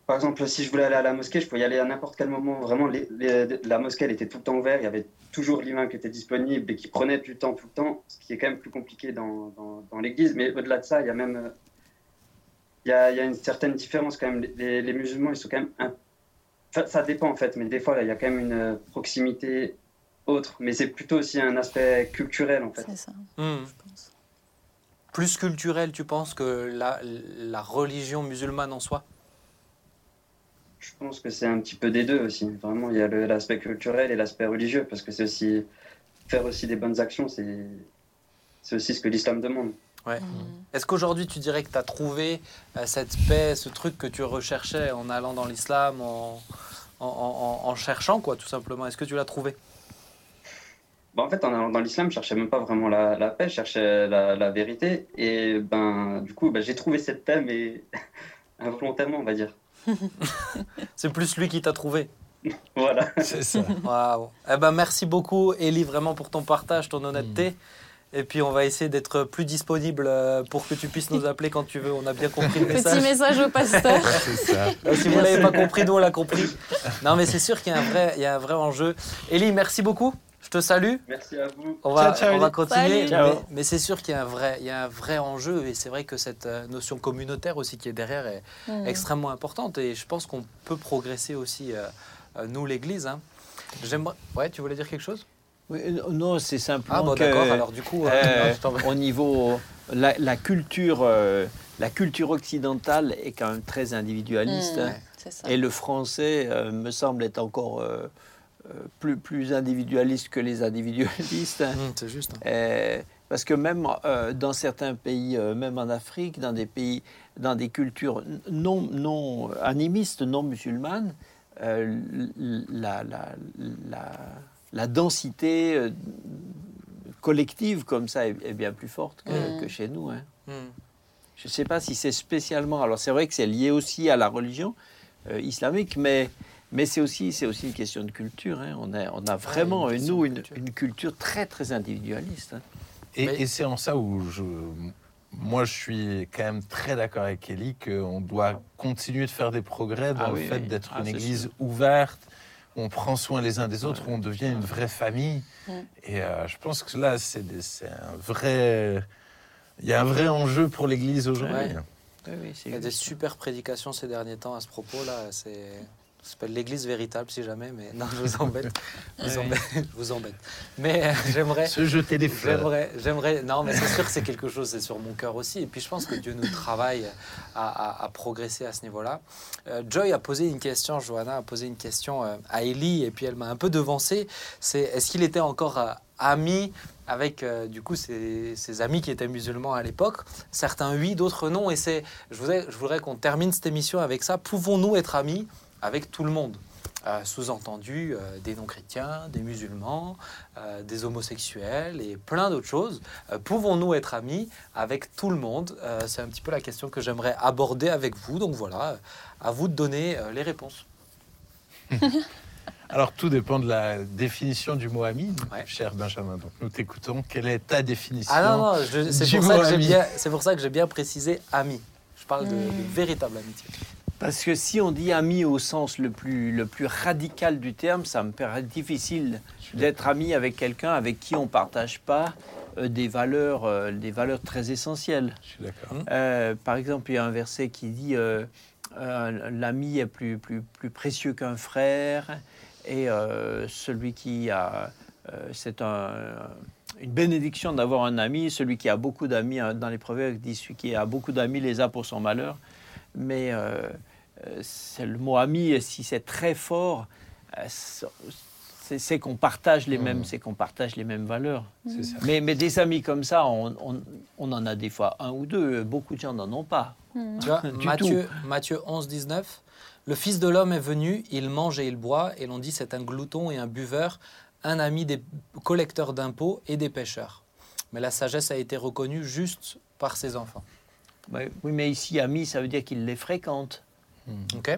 Par exemple, si je voulais aller à la mosquée, je pouvais y aller à n'importe quel moment. Vraiment, les- les- la mosquée, elle était tout le temps ouverte. Il y avait toujours l'imam qui était disponible et qui prenait du temps tout le temps, ce qui est quand même plus compliqué dans, dans, dans l'église. Mais au-delà de ça, il y a même. il y a, il y a une certaine différence quand même. Les, les musulmans, ils sont quand même. un- Enfin, ça dépend en fait, mais des fois, là, il y a quand même une proximité autre. Mais c'est plutôt aussi un aspect culturel en fait. C'est ça, Hmm. Plus culturel, tu penses que la, la religion musulmane en soi? Je pense que c'est un petit peu des deux aussi. Vraiment, il y a l'aspect culturel et l'aspect religieux, parce que c'est aussi faire aussi des bonnes actions, c'est c'est aussi ce que l'islam demande. Ouais. Mhm. Est-ce qu'aujourd'hui tu dirais que tu as trouvé euh, cette paix, ce truc que tu recherchais en allant dans l'islam, en, en, en- en cherchant quoi, tout simplement? Est-ce que tu l'as trouvé? Bah, en fait, en- dans l'islam, je cherchais même pas vraiment la, la paix, je cherchais la, la vérité. Et ben, du coup, bah, j'ai trouvé cette paix, mais involontairement, on va dire. C'est plus lui qui t'a trouvé. Voilà. C'est ça. Waouh. Eh ben, merci beaucoup, Ellie, vraiment pour ton partage, ton honnêteté. Mm. Et puis, on va essayer d'être plus disponible euh, pour que tu puisses nous appeler quand tu veux. On a bien compris le Petit message. message au pasteur. Ça. Si vous l'avez pas compris, nous, on l'a compris. Non, mais c'est sûr qu'il y a un vrai, il y a un vrai enjeu. Ellie, merci beaucoup. Je te salue. Merci à vous. On va, Ciao, ciao, on va continuer. Salut. Mais, mais c'est sûr qu'il y a un vrai, il y a un vrai enjeu. Et c'est vrai que cette euh, notion communautaire aussi qui est derrière est Mm. extrêmement importante. Et je pense qu'on peut progresser aussi, euh, euh, nous, l'Église. hein. J'aimerais. Ouais, tu voulais dire quelque chose? Oui, non, c'est simplement Ah, bon, que, d'accord. Alors, du coup, euh, euh, non, au niveau la, la culture, euh, la culture occidentale est quand même très individualiste. Mm, hein. C'est ça. Et le français euh, me semble être encore plus, plus individualiste que les individualistes. hein. Hum, c'est juste. hein. Euh, parce que même euh, dans certains pays, euh, même en Afrique, dans des pays, dans des cultures non, non animistes, non musulmanes, euh, la, la, la, la densité euh, collective comme ça est, est bien plus forte que, Mm. que chez nous. hein. Hum. Je ne sais pas si c'est spécialement. Alors c'est vrai que c'est lié aussi à la religion euh, islamique, mais, mais c'est aussi, c'est aussi une question de culture. hein. On, a, on a vraiment, une nous, une, culture. une culture très, très individualiste. hein. Et, Mais- et c'est en ça où je, moi, je suis quand même très d'accord avec Ellie qu'on doit continuer de faire des progrès dans Ah le oui, fait oui. d'être Ah, une église sûr. ouverte, où on prend soin les uns des autres, Ouais. où on devient une vraie famille. Et euh, je pense que là, c'est un vrai. Il y a un vrai enjeu pour l'église aujourd'hui. Ouais. Oui, oui, c'est Il y a des super prédications ces derniers temps à ce propos-là. C'est ça s'appelle l'Église véritable, si jamais. Mais non, je vous embête. Je vous embête. Je vous embête. Mais euh, j'aimerais. Se jeter des fleurs. J'aimerais, j'aimerais. Non, mais c'est sûr que c'est quelque chose, c'est sur mon cœur aussi. Et puis je pense que Dieu nous travaille à, à- à progresser à ce niveau-là. Euh, Joy a posé une question, Johanna a posé une question euh, à Ellie, et puis elle m'a un peu devancé. C'est est-ce qu'il était encore ami avec euh, du coup ses, ses amis qui étaient musulmans à l'époque? Certains oui, d'autres non. Et c'est, je voudrais, je voudrais qu'on termine cette émission avec ça. Pouvons-nous être amis? Avec tout le monde Euh, Sous-entendu, euh, des non-chrétiens, des musulmans, euh, des homosexuels et plein d'autres choses. Euh, Pouvons-nous être amis avec tout le monde Euh, C'est un petit peu la question que j'aimerais aborder avec vous. Donc voilà, euh, à vous de donner euh, les réponses. Alors, tout dépend de la définition du mot ami, Ouais. cher Benjamin. Donc, nous t'écoutons. Quelle est ta définition Ah non, non, c'est du pour, ça mot que j'ai ami. bien- c'est pour ça que j'ai bien précisé ami. Je parle de, de véritable amitié. Parce que si on dit ami au sens le plus, le plus radical du terme, ça me paraît difficile d'être ami avec quelqu'un avec qui on ne partage pas euh, des, valeurs, euh, des valeurs très essentielles. Je suis d'accord. Euh, par exemple, il y a un verset qui dit euh, L'ami est plus, plus, plus précieux qu'un frère, et celui qui a. c'est un- une bénédiction d'avoir un ami. Celui qui a beaucoup d'amis, hein, dans les proverbes, dit Celui qui a beaucoup d'amis les a pour son malheur. Mais euh, euh, c'est le mot ami, et si c'est très fort, euh, c'est qu'on partage les mêmes, c'est qu'on partage les mêmes valeurs. Ça. Mais, mais des amis comme ça, on, on- on en a des fois un ou deux. Beaucoup de gens n'en ont pas. Mm. Tu vois, Du Matthieu, Matthieu 11, 19. Le Fils de l'homme est venu, il mange et il boit, et l'on dit c'est un glouton et un buveur, un ami des collecteurs d'impôts et des pêcheurs. Mais la sagesse a été reconnue juste par ses enfants. Ouais, Oui, mais ici, ami, ça veut dire qu'il les fréquente. Ok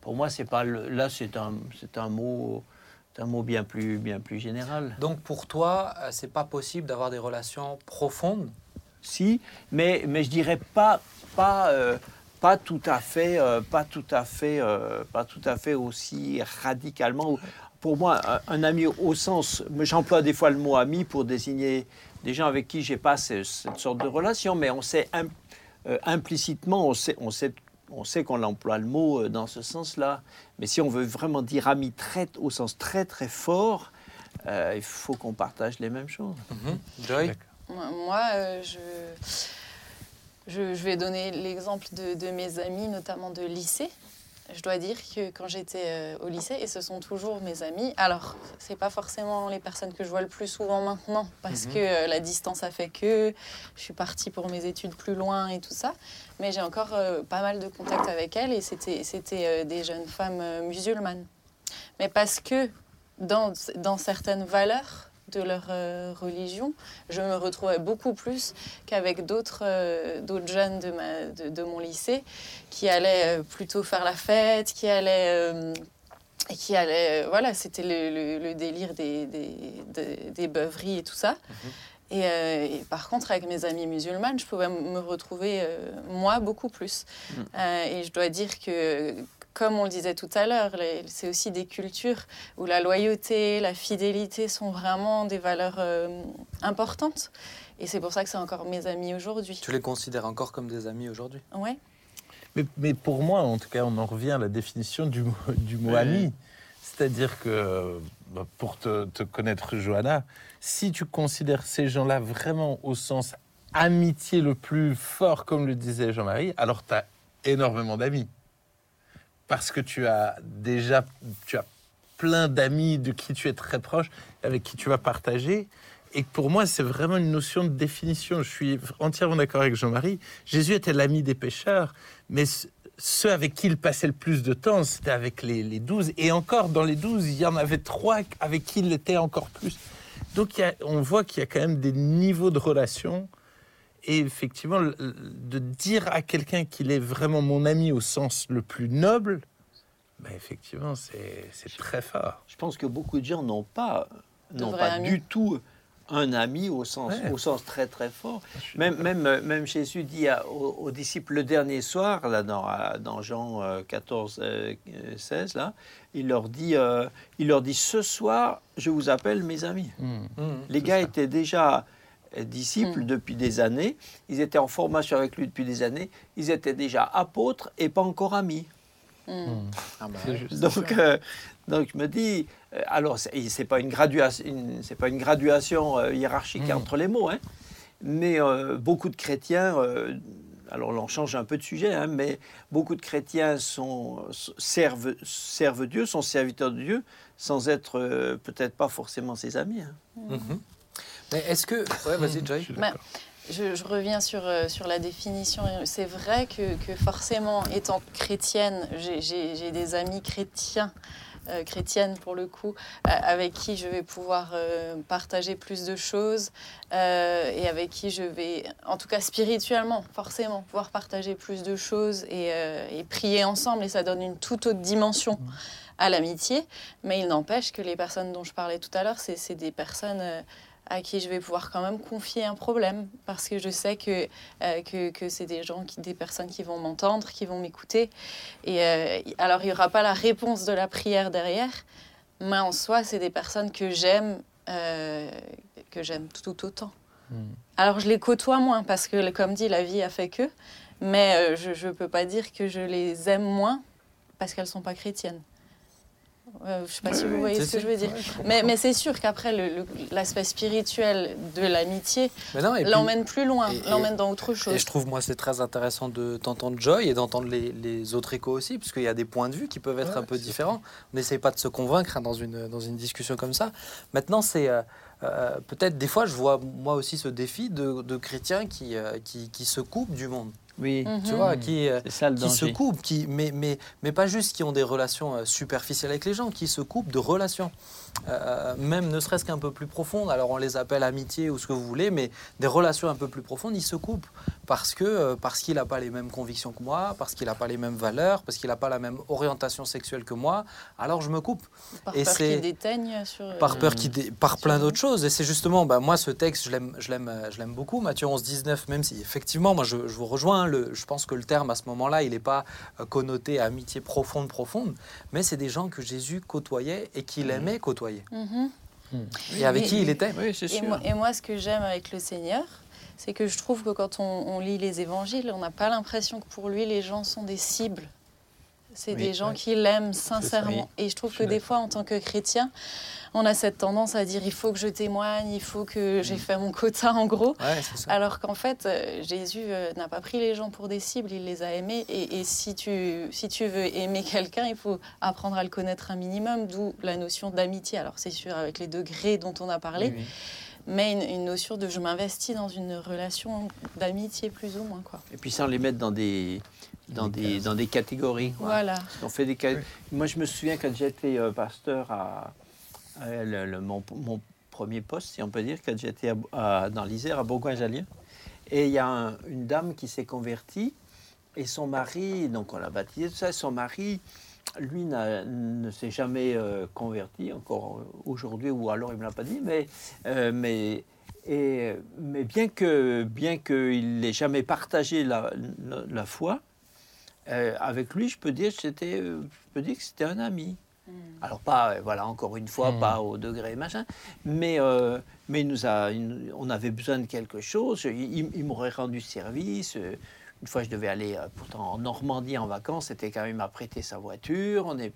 Pour moi, c'est pas le- là, c'est un, c'est un mot, c'est un mot bien plus, bien plus général. Donc pour toi, euh, c'est pas possible d'avoir des relations profondes? Si, mais, mais je dirais pas, pas, euh, pas tout à fait, euh, pas tout à fait, euh, pas tout à fait aussi radicalement. Pour moi, un, un ami au sens, j'emploie des fois le mot ami pour désigner des gens avec qui j'ai pas ce- cette sorte de relation, mais on sait im- euh, implicitement, on sait, on sait, on sait qu'on emploie le mot euh, dans ce sens-là. Mais si on veut vraiment dire ami très, au sens très très fort, euh, il faut qu'on partage les mêmes choses. Joy D'accord. Moi, moi, euh, je, je, je vais donner l'exemple de, de mes amis, notamment de lycée. Je dois dire que quand j'étais euh, au lycée, et ce sont toujours mes amis, alors c'est pas forcément les personnes que je vois le plus souvent maintenant, parce Mhm. que euh, la distance a fait que je suis partie pour mes études plus loin et tout ça, mais j'ai encore euh, pas mal de contacts avec elles, et c'était c'était, des jeunes femmes musulmanes. Mais parce que dans, dans certaines valeurs, de leur euh, religion. Je me retrouvais beaucoup plus qu'avec d'autres euh, d'autres jeunes de, ma, de, de mon lycée qui allaient euh, plutôt faire la fête, qui allaient... et qui allaient, voilà, c'était le, le- le délire des, des, des, des beuveries et tout ça. Et, euh, et par contre, avec mes amies musulmanes, je pouvais me retrouver, euh, moi, beaucoup plus. Euh, et je dois dire que, comme on le disait tout à l'heure, c'est aussi des cultures où la loyauté, la fidélité sont vraiment des valeurs euh, importantes. Et c'est pour ça que c'est encore mes amis aujourd'hui. Tu les considères encore comme des amis aujourd'hui? Ouais. Mais, mais pour moi, en tout cas, on en revient à la définition du, mot- du mot Ouais. ami. C'est-à-dire que, bah, pour te, te connaître, Johanna, si tu considères ces gens-là vraiment au sens amitié le plus fort, comme le disait Jean-Marie, alors tu as énormément d'amis. Parce que tu as déjà tu as plein d'amis de qui tu es très proche, avec qui tu vas partager. Et pour moi, c'est vraiment une notion de définition. Je suis entièrement d'accord avec Jean-Marie. Jésus était l'ami des pécheurs, mais ce- ceux avec qui il passait le plus de temps, c'était avec les, douze. Et encore, dans les douze, il y en avait trois avec qui il était encore plus. Donc, on voit qu'il y a quand même des niveaux de relation. Et effectivement, de dire à quelqu'un qu'il est vraiment mon ami au sens le plus noble, ben effectivement, c'est c'est très fort. Je pense que beaucoup de gens n'ont pas, n'ont pas amis. du tout un ami au sens, Ouais. au sens très très fort. Même, même, euh, même Jésus dit à- aux, aux disciples le dernier soir, là, dans, dans Jean euh, 14, euh, 16, là, il leur, dit, euh, il leur dit Ce soir, je vous appelle mes amis. Hmm. Les C'est gars ça. étaient déjà euh, disciples Mm. depuis des années, ils étaient en formation avec lui depuis des années, ils étaient déjà apôtres et pas encore amis. Mm. Hmm. Ah bah juste. Donc, euh, donc je me dis, euh, alors c'est pas une graduation, une- c'est pas une graduation euh, hiérarchique entre les mots, hein, mais euh, beaucoup de chrétiens, euh, alors là, on change un peu de sujet, hein, mais beaucoup de chrétiens sont, servent, servent Dieu, sont serviteurs de Dieu, sans être euh, peut-être pas forcément ses amis. hein. Mais est-ce que. Ouais, vas-y, Joy. Je suis Bah. Je, je reviens sur, euh, sur la définition. C'est vrai que, que forcément, étant chrétienne, j'ai- j'ai j'ai des amis chrétiens, euh, chrétiennes pour le coup, euh, avec qui je vais pouvoir euh, partager plus de choses euh, et avec qui je vais, en tout cas spirituellement, forcément, pouvoir partager plus de choses et, euh, et prier ensemble. Et ça donne une toute autre dimension à l'amitié. Mais il n'empêche que les personnes dont je parlais tout à l'heure, c'est c'est des personnes... à qui je vais pouvoir quand même confier un problème parce que je sais que, euh, que, que c'est des gens, qui, des personnes qui vont m'entendre, qui vont m'écouter. Et euh, alors, il n'y aura pas la réponse de la prière derrière, mais en soi, c'est des personnes que j'aime, euh, que j'aime tout autant. Hmm. Alors, je les côtoie moins parce que, comme dit, la vie a fait que, mais je ne peux pas dire que je les aime moins parce qu'elles ne sont pas chrétiennes. Euh, je ne sais pas si vous voyez ce que je veux dire. Mais, mais c'est sûr qu'après, le- le- l'aspect spirituel de l'amitié et l'emmène plus loin, et- et- l'emmène dans autre Et chose. je trouve, moi, c'est très intéressant de t'entendre Joy et d'entendre les, les autres échos aussi, parce qu'il y a des points de vue qui peuvent être Ouais, un peu différents. On n'essaye pas de se convaincre hein, dans, une, dans une discussion comme ça. Maintenant, c'est euh, euh, peut-être des fois, je vois moi aussi ce défi de, de chrétiens qui, euh, qui, qui se coupent du monde. Oui, Mhm. Tu vois, qui, euh, ça qui se coupent, qui, mais, mais, mais pas juste qui ont des relations euh, superficielles avec les gens, qui se coupent de relations, euh, même ne serait-ce qu'un peu plus profondes. Alors on les appelle amitié ou ce que vous voulez, mais des relations un peu plus profondes, ils se coupent parce que euh, parce qu'il n'a pas les mêmes convictions que moi, parce qu'il n'a pas les mêmes valeurs, parce qu'il n'a pas la même orientation sexuelle que moi. Alors je me coupe Par et peur c'est- qu'ils déteignent sur. par peur qu'il dé- par plein d'autres choses et c'est justement bah, moi ce texte je l'aime je l'aime euh, je l'aime beaucoup Matthieu 11 19 même si effectivement moi je, je vous rejoins le, je pense que le terme à ce moment-là il n'est pas euh, connoté à amitié profonde profonde mais c'est des gens que Jésus côtoyait et qu'il aimait côtoyer Mhm. et avec qui il était Oui, c'est Et sûr. moi, et moi, ce que j'aime avec le Seigneur, c'est que je trouve que quand on, on lit les évangiles, on n'a pas l'impression que pour lui, les gens sont des cibles. C'est Oui, des gens ouais. qui l'aiment sincèrement. Et je trouve Je que des fois, en tant que chrétien, on a cette tendance à dire il faut que je témoigne, il faut que j'ai fait mon quota en gros. ouais c'est ça Alors qu'en fait, euh, Jésus euh, n'a pas pris les gens pour des cibles, il les a aimés. Et, et si, tu, si tu veux aimer quelqu'un, il faut apprendre à le connaître un minimum, d'où la notion d'amitié. Alors c'est sûr, avec les degrés dont on a parlé, Oui, oui. mais une, une notion de je m'investis dans une relation d'amitié plus ou moins. Quoi. Et puis sans les mettre dans des, dans des, dans des catégories. quoi. Voilà. On fait des ca- Moi, je me souviens quand j'étais euh, pasteur à, à le- le- mon, mon premier poste, si on peut dire, quand j'étais dans l'Isère, à Bourgoin-Jallieu. Et il y a un- une dame qui s'est convertie, et son mari, donc on l'a baptisé, tout ça, son mari, lui, n'a- ne s'est jamais euh, converti, encore aujourd'hui, ou alors il ne me l'a pas dit, mais, euh, mais, et, mais bien que bien qu'il n'ait jamais partagé la, la- la foi, euh, avec lui, je peux dire, que c'était, euh, je peux dire que c'était un ami. Alors pas, euh, voilà, encore une fois, Mm. pas au degré machin, mais, euh, mais il nous a, il on avait besoin de quelque chose. Il, m'aurait rendu service. Une fois, je devais aller euh, pourtant en Normandie en vacances. C'était quand même à prêter sa voiture. On est,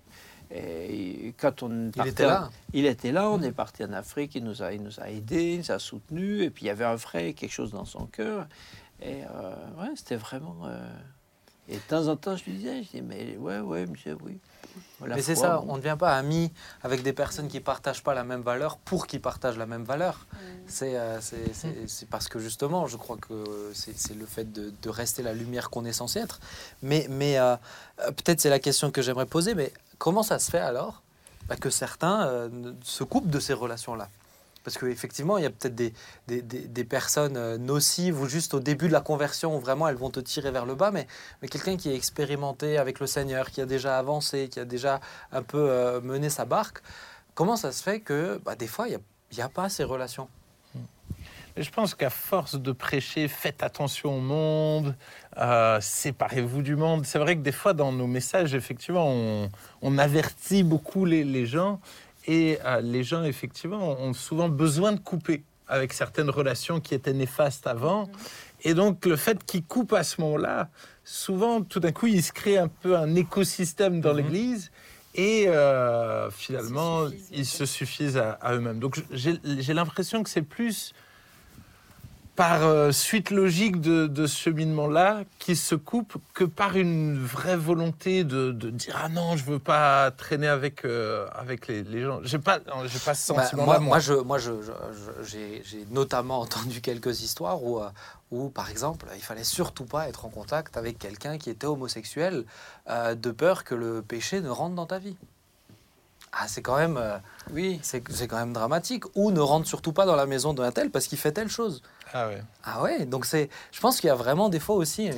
et quand on Il était là. Il était là. On est parti en Afrique. Il nous a, il nous a aidés, il nous a soutenus. Et puis il y avait un vrai quelque chose dans son cœur. Et euh, ouais, c'était vraiment. euh, Et de temps en temps, je lui disais, je dis, mais ouais, ouais, monsieur, oui. La Mais c'est ça, bon. on ne devient pas ami avec des personnes qui partagent pas la même valeur pour qu'ils partagent la même valeur. C'est euh, c'est- c'est- parce que justement, je crois que c'est le fait de, de rester la lumière qu'on est censé être. Mais, mais euh, euh, peut-être c'est la question que j'aimerais poser, mais comment ça se fait alors bah, que certains euh, ne- se coupent de ces relations-là? Parce qu'effectivement, il y a peut-être des, des, personnes euh, nocives ou juste au début de la conversion où vraiment elles vont te tirer vers le bas, mais, quelqu'un qui est expérimenté avec le Seigneur, qui a déjà avancé, qui a déjà un peu euh, mené sa barque, comment ça se fait que bah, des fois, il n'y a, pas ces relations? Et je pense qu'à force de prêcher, faites attention au monde, euh, séparez-vous du monde. C'est vrai que des fois, dans nos messages, effectivement, on, avertit beaucoup les gens. Et euh, les gens, effectivement, ont souvent besoin de couper avec certaines relations qui étaient néfastes avant. Et donc, le fait qu'ils coupent à ce moment-là, souvent, tout d'un coup, il se crée un peu un écosystème dans Mhm. l'Église. Et euh, finalement, Ils se suffisent, ils se suffisent à, à eux-mêmes. Donc, j'ai l'impression que c'est plus par euh, suite logique de, de ce cheminement-là qui se coupe que par une vraie volonté de, de dire ah non je veux pas traîner avec euh, avec les, les gens j'ai pas j'ai pas ce Bah, sentiment moi, moi, je, moi je, je- j'ai, notamment entendu quelques histoires où, euh, où, par exemple, il fallait surtout pas être en contact avec quelqu'un qui était homosexuel euh, de peur que le péché ne rentre dans ta vie. Ah, c'est quand même, euh, Oui. c'est, c'est quand même dramatique. Ou ne rentre surtout pas dans la maison d'un tel parce qu'il fait telle chose. Ah ouais Ah ouais, donc c'est, je pense qu'il y a vraiment des fois aussi une,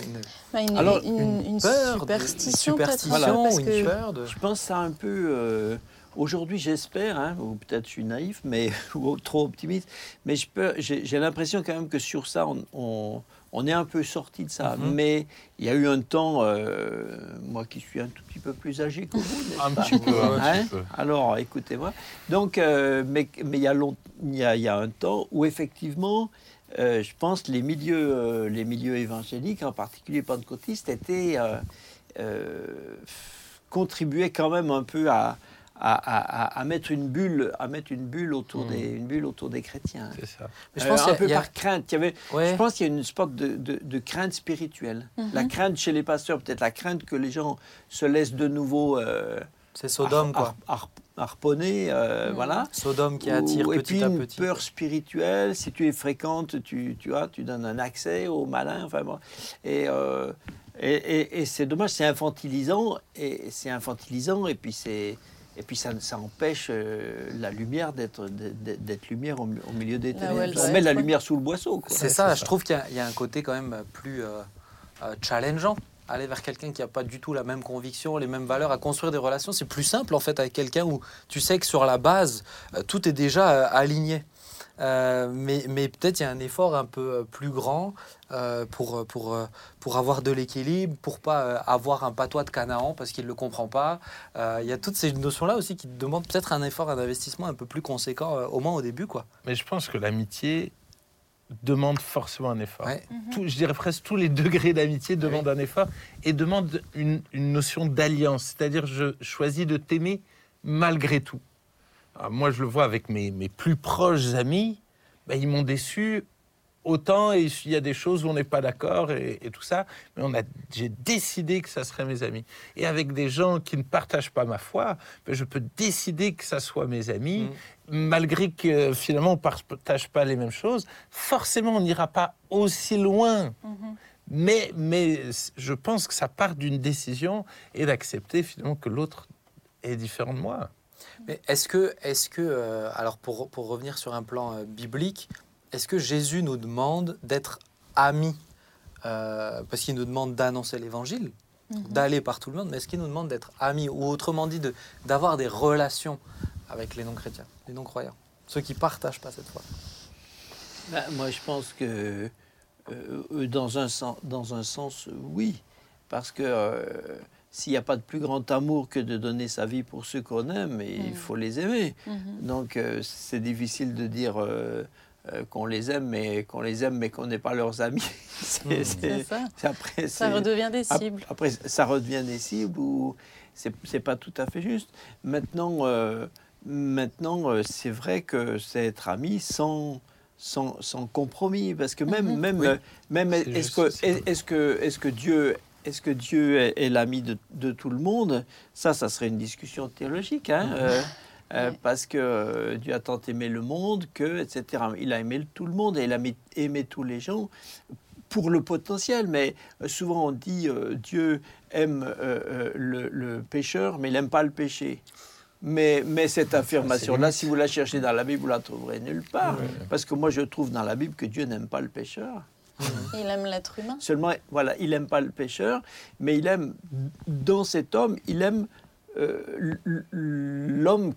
Bah, une, Alors, une, une peur, de- superstition, une peut-être, superstition, parce une que- peur de. Je pense que ça un peu. euh, Aujourd'hui, j'espère, hein, ou peut-être je suis naïf, mais ou trop optimiste, mais je peux- j'ai l'impression quand même que sur ça, on, on, on est un peu sorti de ça. Mhm. Mais il y a eu un temps, euh, moi qui suis un tout petit peu plus âgé que vous, un pas petit peu un Hein petit peu Alors, écoutez-moi. Donc, euh, mais, mais il, y a long- il, y a, il y a un temps où effectivement, euh, je pense que les milieux, euh, les milieux évangéliques, en particulier pentecôtistes, étaient euh, euh, contribuaient quand même un peu à, à, à- à mettre une bulle, à mettre une bulle autour Mm. des, une bulle autour des chrétiens. c'est ça Mais je pense qu'il y un a- peu a- par crainte. Il y avait, Ouais. Je pense qu'il y a une sorte de, de- de crainte spirituelle. Mhm. La crainte chez les pasteurs, peut-être la crainte que les gens se laissent de nouveau euh, C'est Sodome, quoi. Harponner, euh, Mhm. voilà. Sodome qui attire Ou- et petit puis à une petit. peur spirituelle, si tu es fréquente, tu, tu, vois, tu donnes un accès au malin. Enfin, bon. et, euh, et, et- et c'est dommage, c'est infantilisant, et c'est infantilisant, et puis c'est et puis ça, ça empêche euh, la lumière d'être lumière au, mi- au milieu des où ténèbres. On met la lumière sous le boisseau. C'est Ouais, ça, je trouve qu'il y, a- il y a un côté quand même plus euh, euh, challengeant. Aller vers quelqu'un qui n'a pas du tout la même conviction, les mêmes valeurs, à construire des relations, c'est plus simple en fait avec quelqu'un où tu sais que sur la base, euh, tout est déjà euh, aligné. Euh, mais mais peut-être il y a un effort un peu plus grand pour, pour, pour avoir de l'équilibre, pour pas avoir un patois de Canaan parce qu'il ne le comprend pas. Il y a toutes ces notions-là aussi qui demandent peut-être un effort, un investissement un peu plus conséquent, au moins au début. quoi. mais je pense que l'amitié demande forcément un effort Ouais. Tout- je dirais presque tous les degrés d'amitié demandent un effort et demandent une, une notion d'alliance. C'est-à-dire, je choisis de t'aimer malgré tout. Alors, moi, je le vois avec mes, mes plus proches amis, ben, ils m'ont déçu autant et il y a des choses où on n'est pas d'accord et, et tout ça. Mais on a, j'ai décidé que ça serait mes amis. Et avec des gens qui ne partagent pas ma foi, ben, je peux décider que ça soit mes amis, malgré que finalement on ne partage pas les mêmes choses. Forcément, on n'ira pas aussi loin. Mhm. Mais, mais je pense que ça part d'une décision et d'accepter finalement que l'autre est différent de moi. Mais est-ce que, est que euh, alors pour, pour revenir sur un plan euh, biblique, est-ce que Jésus nous demande d'être amis? Euh, Parce qu'il nous demande d'annoncer l'évangile, Mhm. d'aller par tout le monde, mais est-ce qu'il nous demande d'être amis? Ou autrement dit, de- d'avoir des relations avec les non-chrétiens, les non-croyants Ceux qui partagent pas cette foi? Ben, moi, je pense que euh, dans, un sens, dans un sens, euh, oui. Parce que euh, s'il n'y a pas de plus grand amour que de donner sa vie pour ceux qu'on aime, et il Mm. faut les aimer. Mhm. Donc, euh, c'est difficile de dire euh, qu'on les aime, mais qu'on les aime, mais qu'on n'est pas leurs amis. C'est- Mm. c'est- ça. c'est après, Ça redevient des cibles. Après, ça redevient des cibles ou c'est pas tout à fait juste. Maintenant, euh, maintenant, euh, c'est vrai que c'est être ami sans, sans, sans compromis, parce que même, Mhm. même, Oui. même est-ce juste que, est- est-ce que, est-ce que Dieu est-ce que Dieu est, est l'ami de, de tout le monde? Ça, ça serait une discussion théologique, hein, euh, euh, Ouais. parce que euh, Dieu a tant aimé le monde que, etc. Il a aimé tout le monde et il a aimé, aimé tous les gens pour le potentiel, mais euh, souvent on dit euh, Dieu aime euh, euh, le, le pécheur, mais il n'aime pas le péché. Mais, mais cette affirmation-là, si vous la cherchez dans la Bible, vous la trouverez nulle part. Ouais. Parce que moi, je trouve dans la Bible que Dieu n'aime pas le pécheur. Il aime l'être humain. Seulement, voilà, il n'aime pas le pécheur, mais il aime, dans cet homme, il aime euh, l'homme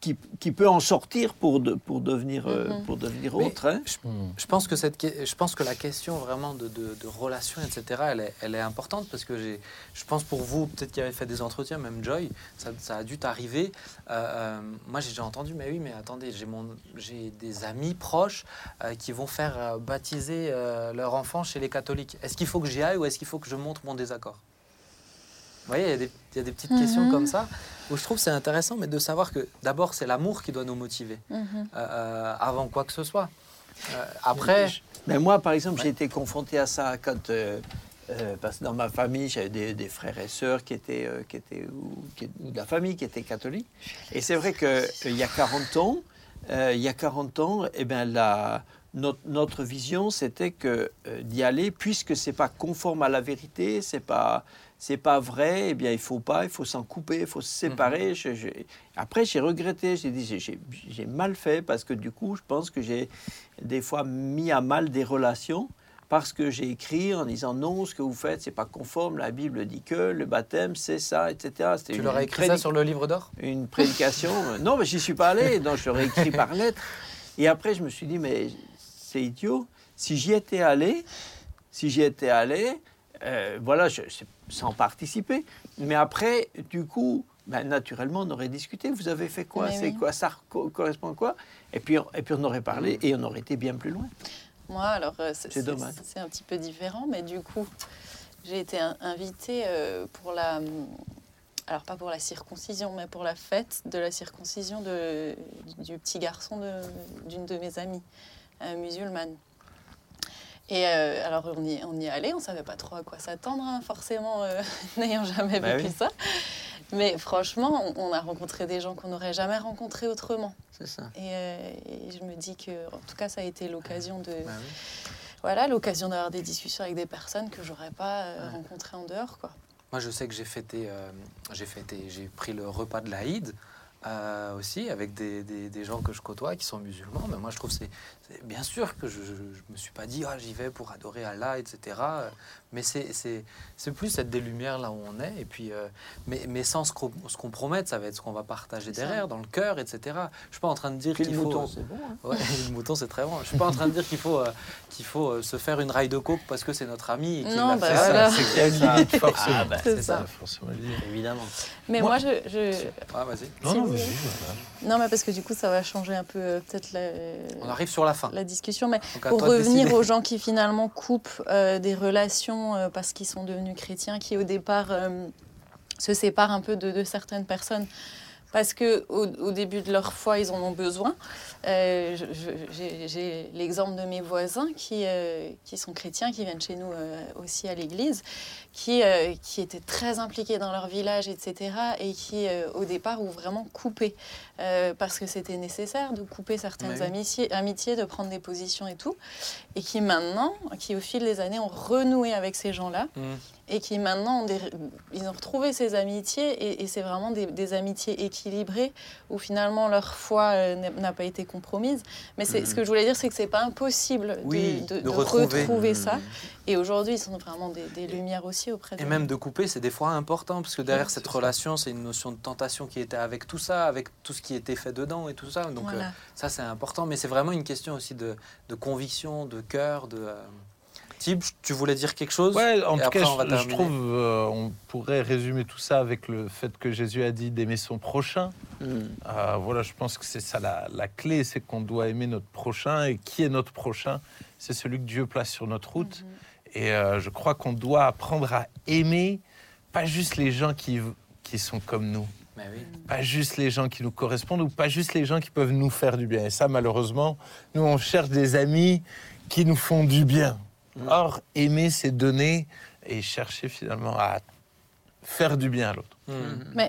qui, qui peut en sortir pour, de- pour devenir, euh, Mhm. pour devenir autre. hein. Hmm. Je pense que, cette, je pense que la question vraiment de, de, de relation, etc., elle est, elle est importante parce que j'ai, je pense pour vous, peut-être qui avez fait des entretiens, même Joy, ça, ça a dû t'arriver. Euh, euh, moi, j'ai déjà entendu, mais oui, mais attendez, j'ai, mon, j'ai des amis proches euh, qui vont faire euh, baptiser euh, leur enfant chez les catholiques. Est-ce qu'il faut que j'y aille ou est-ce qu'il faut que je montre mon désaccord? Vous voyez, il y a des, il y a des petites questions Mhm. comme ça où je trouve que c'est intéressant, mais de savoir que d'abord, c'est l'amour qui doit nous motiver Mhm. euh, euh, avant quoi que ce soit. Euh, après. Mais moi, par exemple, Ouais. j'ai été confronté à ça quand, euh, euh, parce que dans ma famille, j'avais des, des frères et sœurs qui étaient, euh, qui étaient ou, qui- ou de la famille qui étaient catholiques. Et c'est vrai qu'il y a 40 ans, il y a 40 ans, eh ben, la, notre, notre vision, c'était que euh, d'y aller, puisque c'est pas conforme à la vérité, c'est pas c'est pas vrai, eh bien il faut pas, il faut s'en couper, il faut se séparer. Je- je- Après j'ai regretté, j'ai dit j'ai- mal fait parce que du coup je pense que j'ai des fois mis à mal des relations parce que j'ai écrit en disant non, ce que vous faites c'est pas conforme, la Bible dit que le baptême c'est ça, etc. Tu leur as écrit ça sur le livre d'or? une prédication. Non, mais j'y suis pas allé. Donc, je l'aurais écrit par lettre. Et après, je me suis dit, mais c'est idiot. Si j'y étais allé, si j'y étais allé, euh, voilà, je, je- sans participer. Mais après, du coup, ben, naturellement, on aurait discuté. Vous avez fait quoi? C'est oui. quoi? Ça co- correspond à quoi? Et puis, on, et puis, on aurait parlé et on aurait été bien plus loin. Moi, alors, euh, c'est dommage. C'est un petit peu différent, mais du coup, j'ai été in- invitée euh, pour la. Alors, pas pour la circoncision, mais pour la fête de la circoncision de, du petit garçon de- d'une de, mes amies euh, musulmane. Et euh, alors, on y, on y allait, on savait pas trop à quoi s'attendre, hein, forcément, euh, n'ayant jamais Bah vécu oui. ça. Mais franchement, on, on a rencontré des gens qu'on n'aurait jamais rencontrés autrement. C'est ça. Et, euh, et je me dis que, en tout cas, ça a été l'occasion de, Bah oui. voilà, l'occasion d'avoir des discussions avec des personnes que j'aurais pas Ouais. rencontrées en dehors, quoi. Moi, je sais que j'ai fêté, j'ai fêté, j'ai pris le repas de l'Aïd euh, aussi avec des, des- gens que je côtoie qui sont musulmans. Mais moi, je trouve c'est, bien sûr que je, je me suis pas dit ah j'y vais pour adorer Allah, etc. Mais c'est, c'est, c'est plus être des lumières là où on est. Et puis, euh, mais, mais sans se, se compromettre, ça va être ce qu'on va partager derrière, dans le cœur, etc. Je suis pas en train de dire qu'il le faut. mouton, c'est bon. hein. Ouais, le mouton, c'est très bon. Je suis pas en train de dire qu'il faut, euh, qu'il faut euh, se faire une raille de coke parce que c'est notre ami. Et Non, bah voilà. C'est qu'il y a une limite forcément. Ah, bah, C'est ça. ça. forcément. Évidemment. Mais Moi- moi, je, je- Ah, vas-y. Non, non, vas-y. voilà. Non, mais parce que du coup, ça va changer un peu euh, peut-être la, On arrive sur la fin. la discussion. Mais Donc, pour revenir aux gens qui finalement coupent euh, des relations euh, parce qu'ils sont devenus chrétiens, qui au départ euh, se séparent un peu de, certaines personnes parce que au, au début de leur foi, ils en ont besoin. Euh, J'ai l'exemple de mes voisins qui, euh, qui sont chrétiens, qui viennent chez nous euh, aussi à l'église, qui, qui étaient très impliqués dans leur village, etc. Et qui, au départ, ont vraiment coupé parce que c'était nécessaire de couper certaines Oui. amitiés, amitiés, de prendre des positions et tout. Et qui maintenant, qui au fil des années, ont renoué avec ces gens-là Mm. et qui maintenant, ont des- ils ont retrouvé ces amitiés et, et c'est vraiment des, des amitiés équilibrées où finalement leur foi euh, n'a pas été compromise. Mais c'est- ce que je voulais dire, c'est que c'est pas impossible de- Oui, de, de de retrouver. retrouver. ça. Et aujourd'hui, ils sont vraiment des, des lumières aussi auprès de Et même de couper, c'est des fois important, parce que derrière Oui, cette ça. relation, c'est une notion de tentation qui était avec tout ça, avec tout ce qui était fait dedans et tout ça. Donc Voilà. euh, ça, c'est important. Mais c'est vraiment une question aussi de, de conviction, de cœur, de... euh, Tib, tu voulais dire quelque chose Ouais, en Et tout après, cas, on va je, trouve euh, on pourrait résumer tout ça avec le fait que Jésus a dit d'aimer son prochain. Mm. Euh, voilà, je pense que c'est ça la, la clé, c'est qu'on doit aimer notre prochain. Et qui est notre prochain? C'est celui que Dieu place sur notre route. Et euh, je crois qu'on doit apprendre à aimer, pas juste les gens qui, qui sont comme nous, oui. pas juste les gens qui nous correspondent ou pas juste les gens qui peuvent nous faire du bien. Et ça, malheureusement, nous, on cherche des amis qui nous font du bien. Or, aimer, c'est donner et chercher finalement à faire du bien à l'autre. Hmm.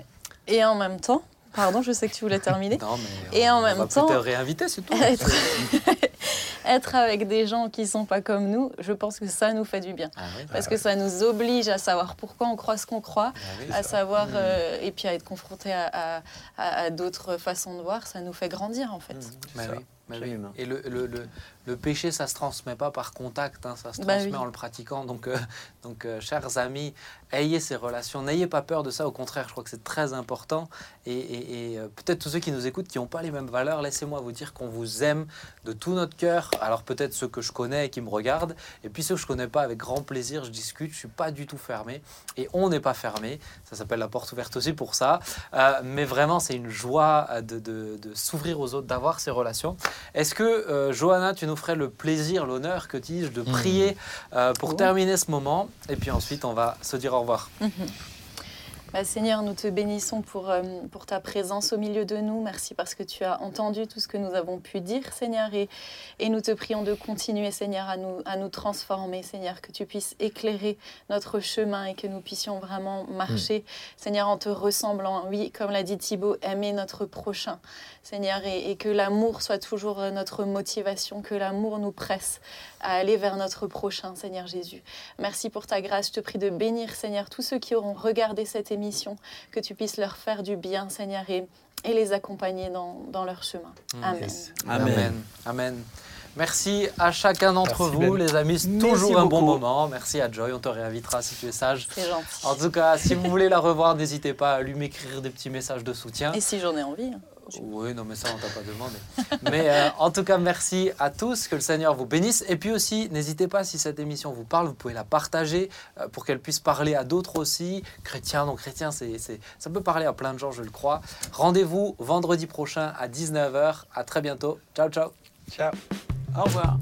Et en même temps, pardon, je sais que tu voulais terminer. Non, mais Et on, en on même va plus temps- te réinviter, c'est tout. être, être avec des gens qui sont pas comme nous, je pense que ça nous fait du bien. Ah oui, Parce que ça nous oblige à savoir pourquoi on croit ce qu'on croit, ah oui, à savoir, euh, et puis à être confronté à, à- à- à d'autres façons de voir, ça nous fait grandir en fait. Hmm. Mais ça, oui, mais. Et le, le, le, le péché, ça se transmet pas par contact, hein, ça se Bah transmet oui. en le pratiquant. Donc, euh, donc euh, chers amis, ayez ces relations, n'ayez pas peur de ça. Au contraire, je crois que c'est très important. Et, et- et, euh, peut-être tous ceux qui nous écoutent, qui n'ont pas les mêmes valeurs, laissez-moi vous dire qu'on vous aime de tout notre cœur. Alors peut-être ceux que je connais et qui me regardent, et puis ceux que je connais pas, avec grand plaisir, je discute. Je suis pas du tout fermé, et on n'est pas fermé. Ça s'appelle la porte ouverte aussi pour ça. Mais vraiment, c'est une joie de, de- de s'ouvrir aux autres, d'avoir ces relations. Est-ce que, Johanna, tu nous ferais le plaisir, l'honneur, que dis-je, de prier euh, pour Oh. terminer ce moment Et puis ensuite, on va se dire au revoir. Bah, Seigneur, nous te bénissons pour, euh, pour ta présence au milieu de nous. Merci parce que tu as entendu tout ce que nous avons pu dire, Seigneur. Et, et nous te prions de continuer, Seigneur, à nous, à nous transformer, Seigneur, que tu puisses éclairer notre chemin et que nous puissions vraiment marcher, Seigneur, en te ressemblant. Oui, comme l'a dit Thibaut, aimer notre prochain, Seigneur, et, et que l'amour soit toujours euh, notre motivation, que l'amour nous presse à aller vers notre prochain, Seigneur Jésus. Merci pour ta grâce. Je te prie de bénir, Seigneur, tous ceux qui auront regardé cette émission, que tu puisses leur faire du bien, Seigneur, et, et les accompagner dans, dans leur chemin. Amen. Yes. Amen. Amen. Amen. Merci à chacun d'entre vous, Ben. les amis. C'est Merci toujours un bon moment. Merci à Joy. On te réinvitera si tu es sage. C'est gentil. En tout cas, si vous voulez la revoir, n'hésitez pas à lui m'écrire des petits messages de soutien. Et si j'en ai envie. Oui, non, mais ça, on t'a pas demandé. Mais euh, en tout cas, merci à tous. Que le Seigneur vous bénisse. Et puis aussi, n'hésitez pas, si cette émission vous parle, vous pouvez la partager euh, pour qu'elle puisse parler à d'autres aussi. Chrétiens, non chrétiens, c'est, c'est- ça peut parler à plein de gens, je le crois. Rendez-vous vendredi prochain à 19h. À très bientôt. Ciao, ciao. Ciao. Au revoir.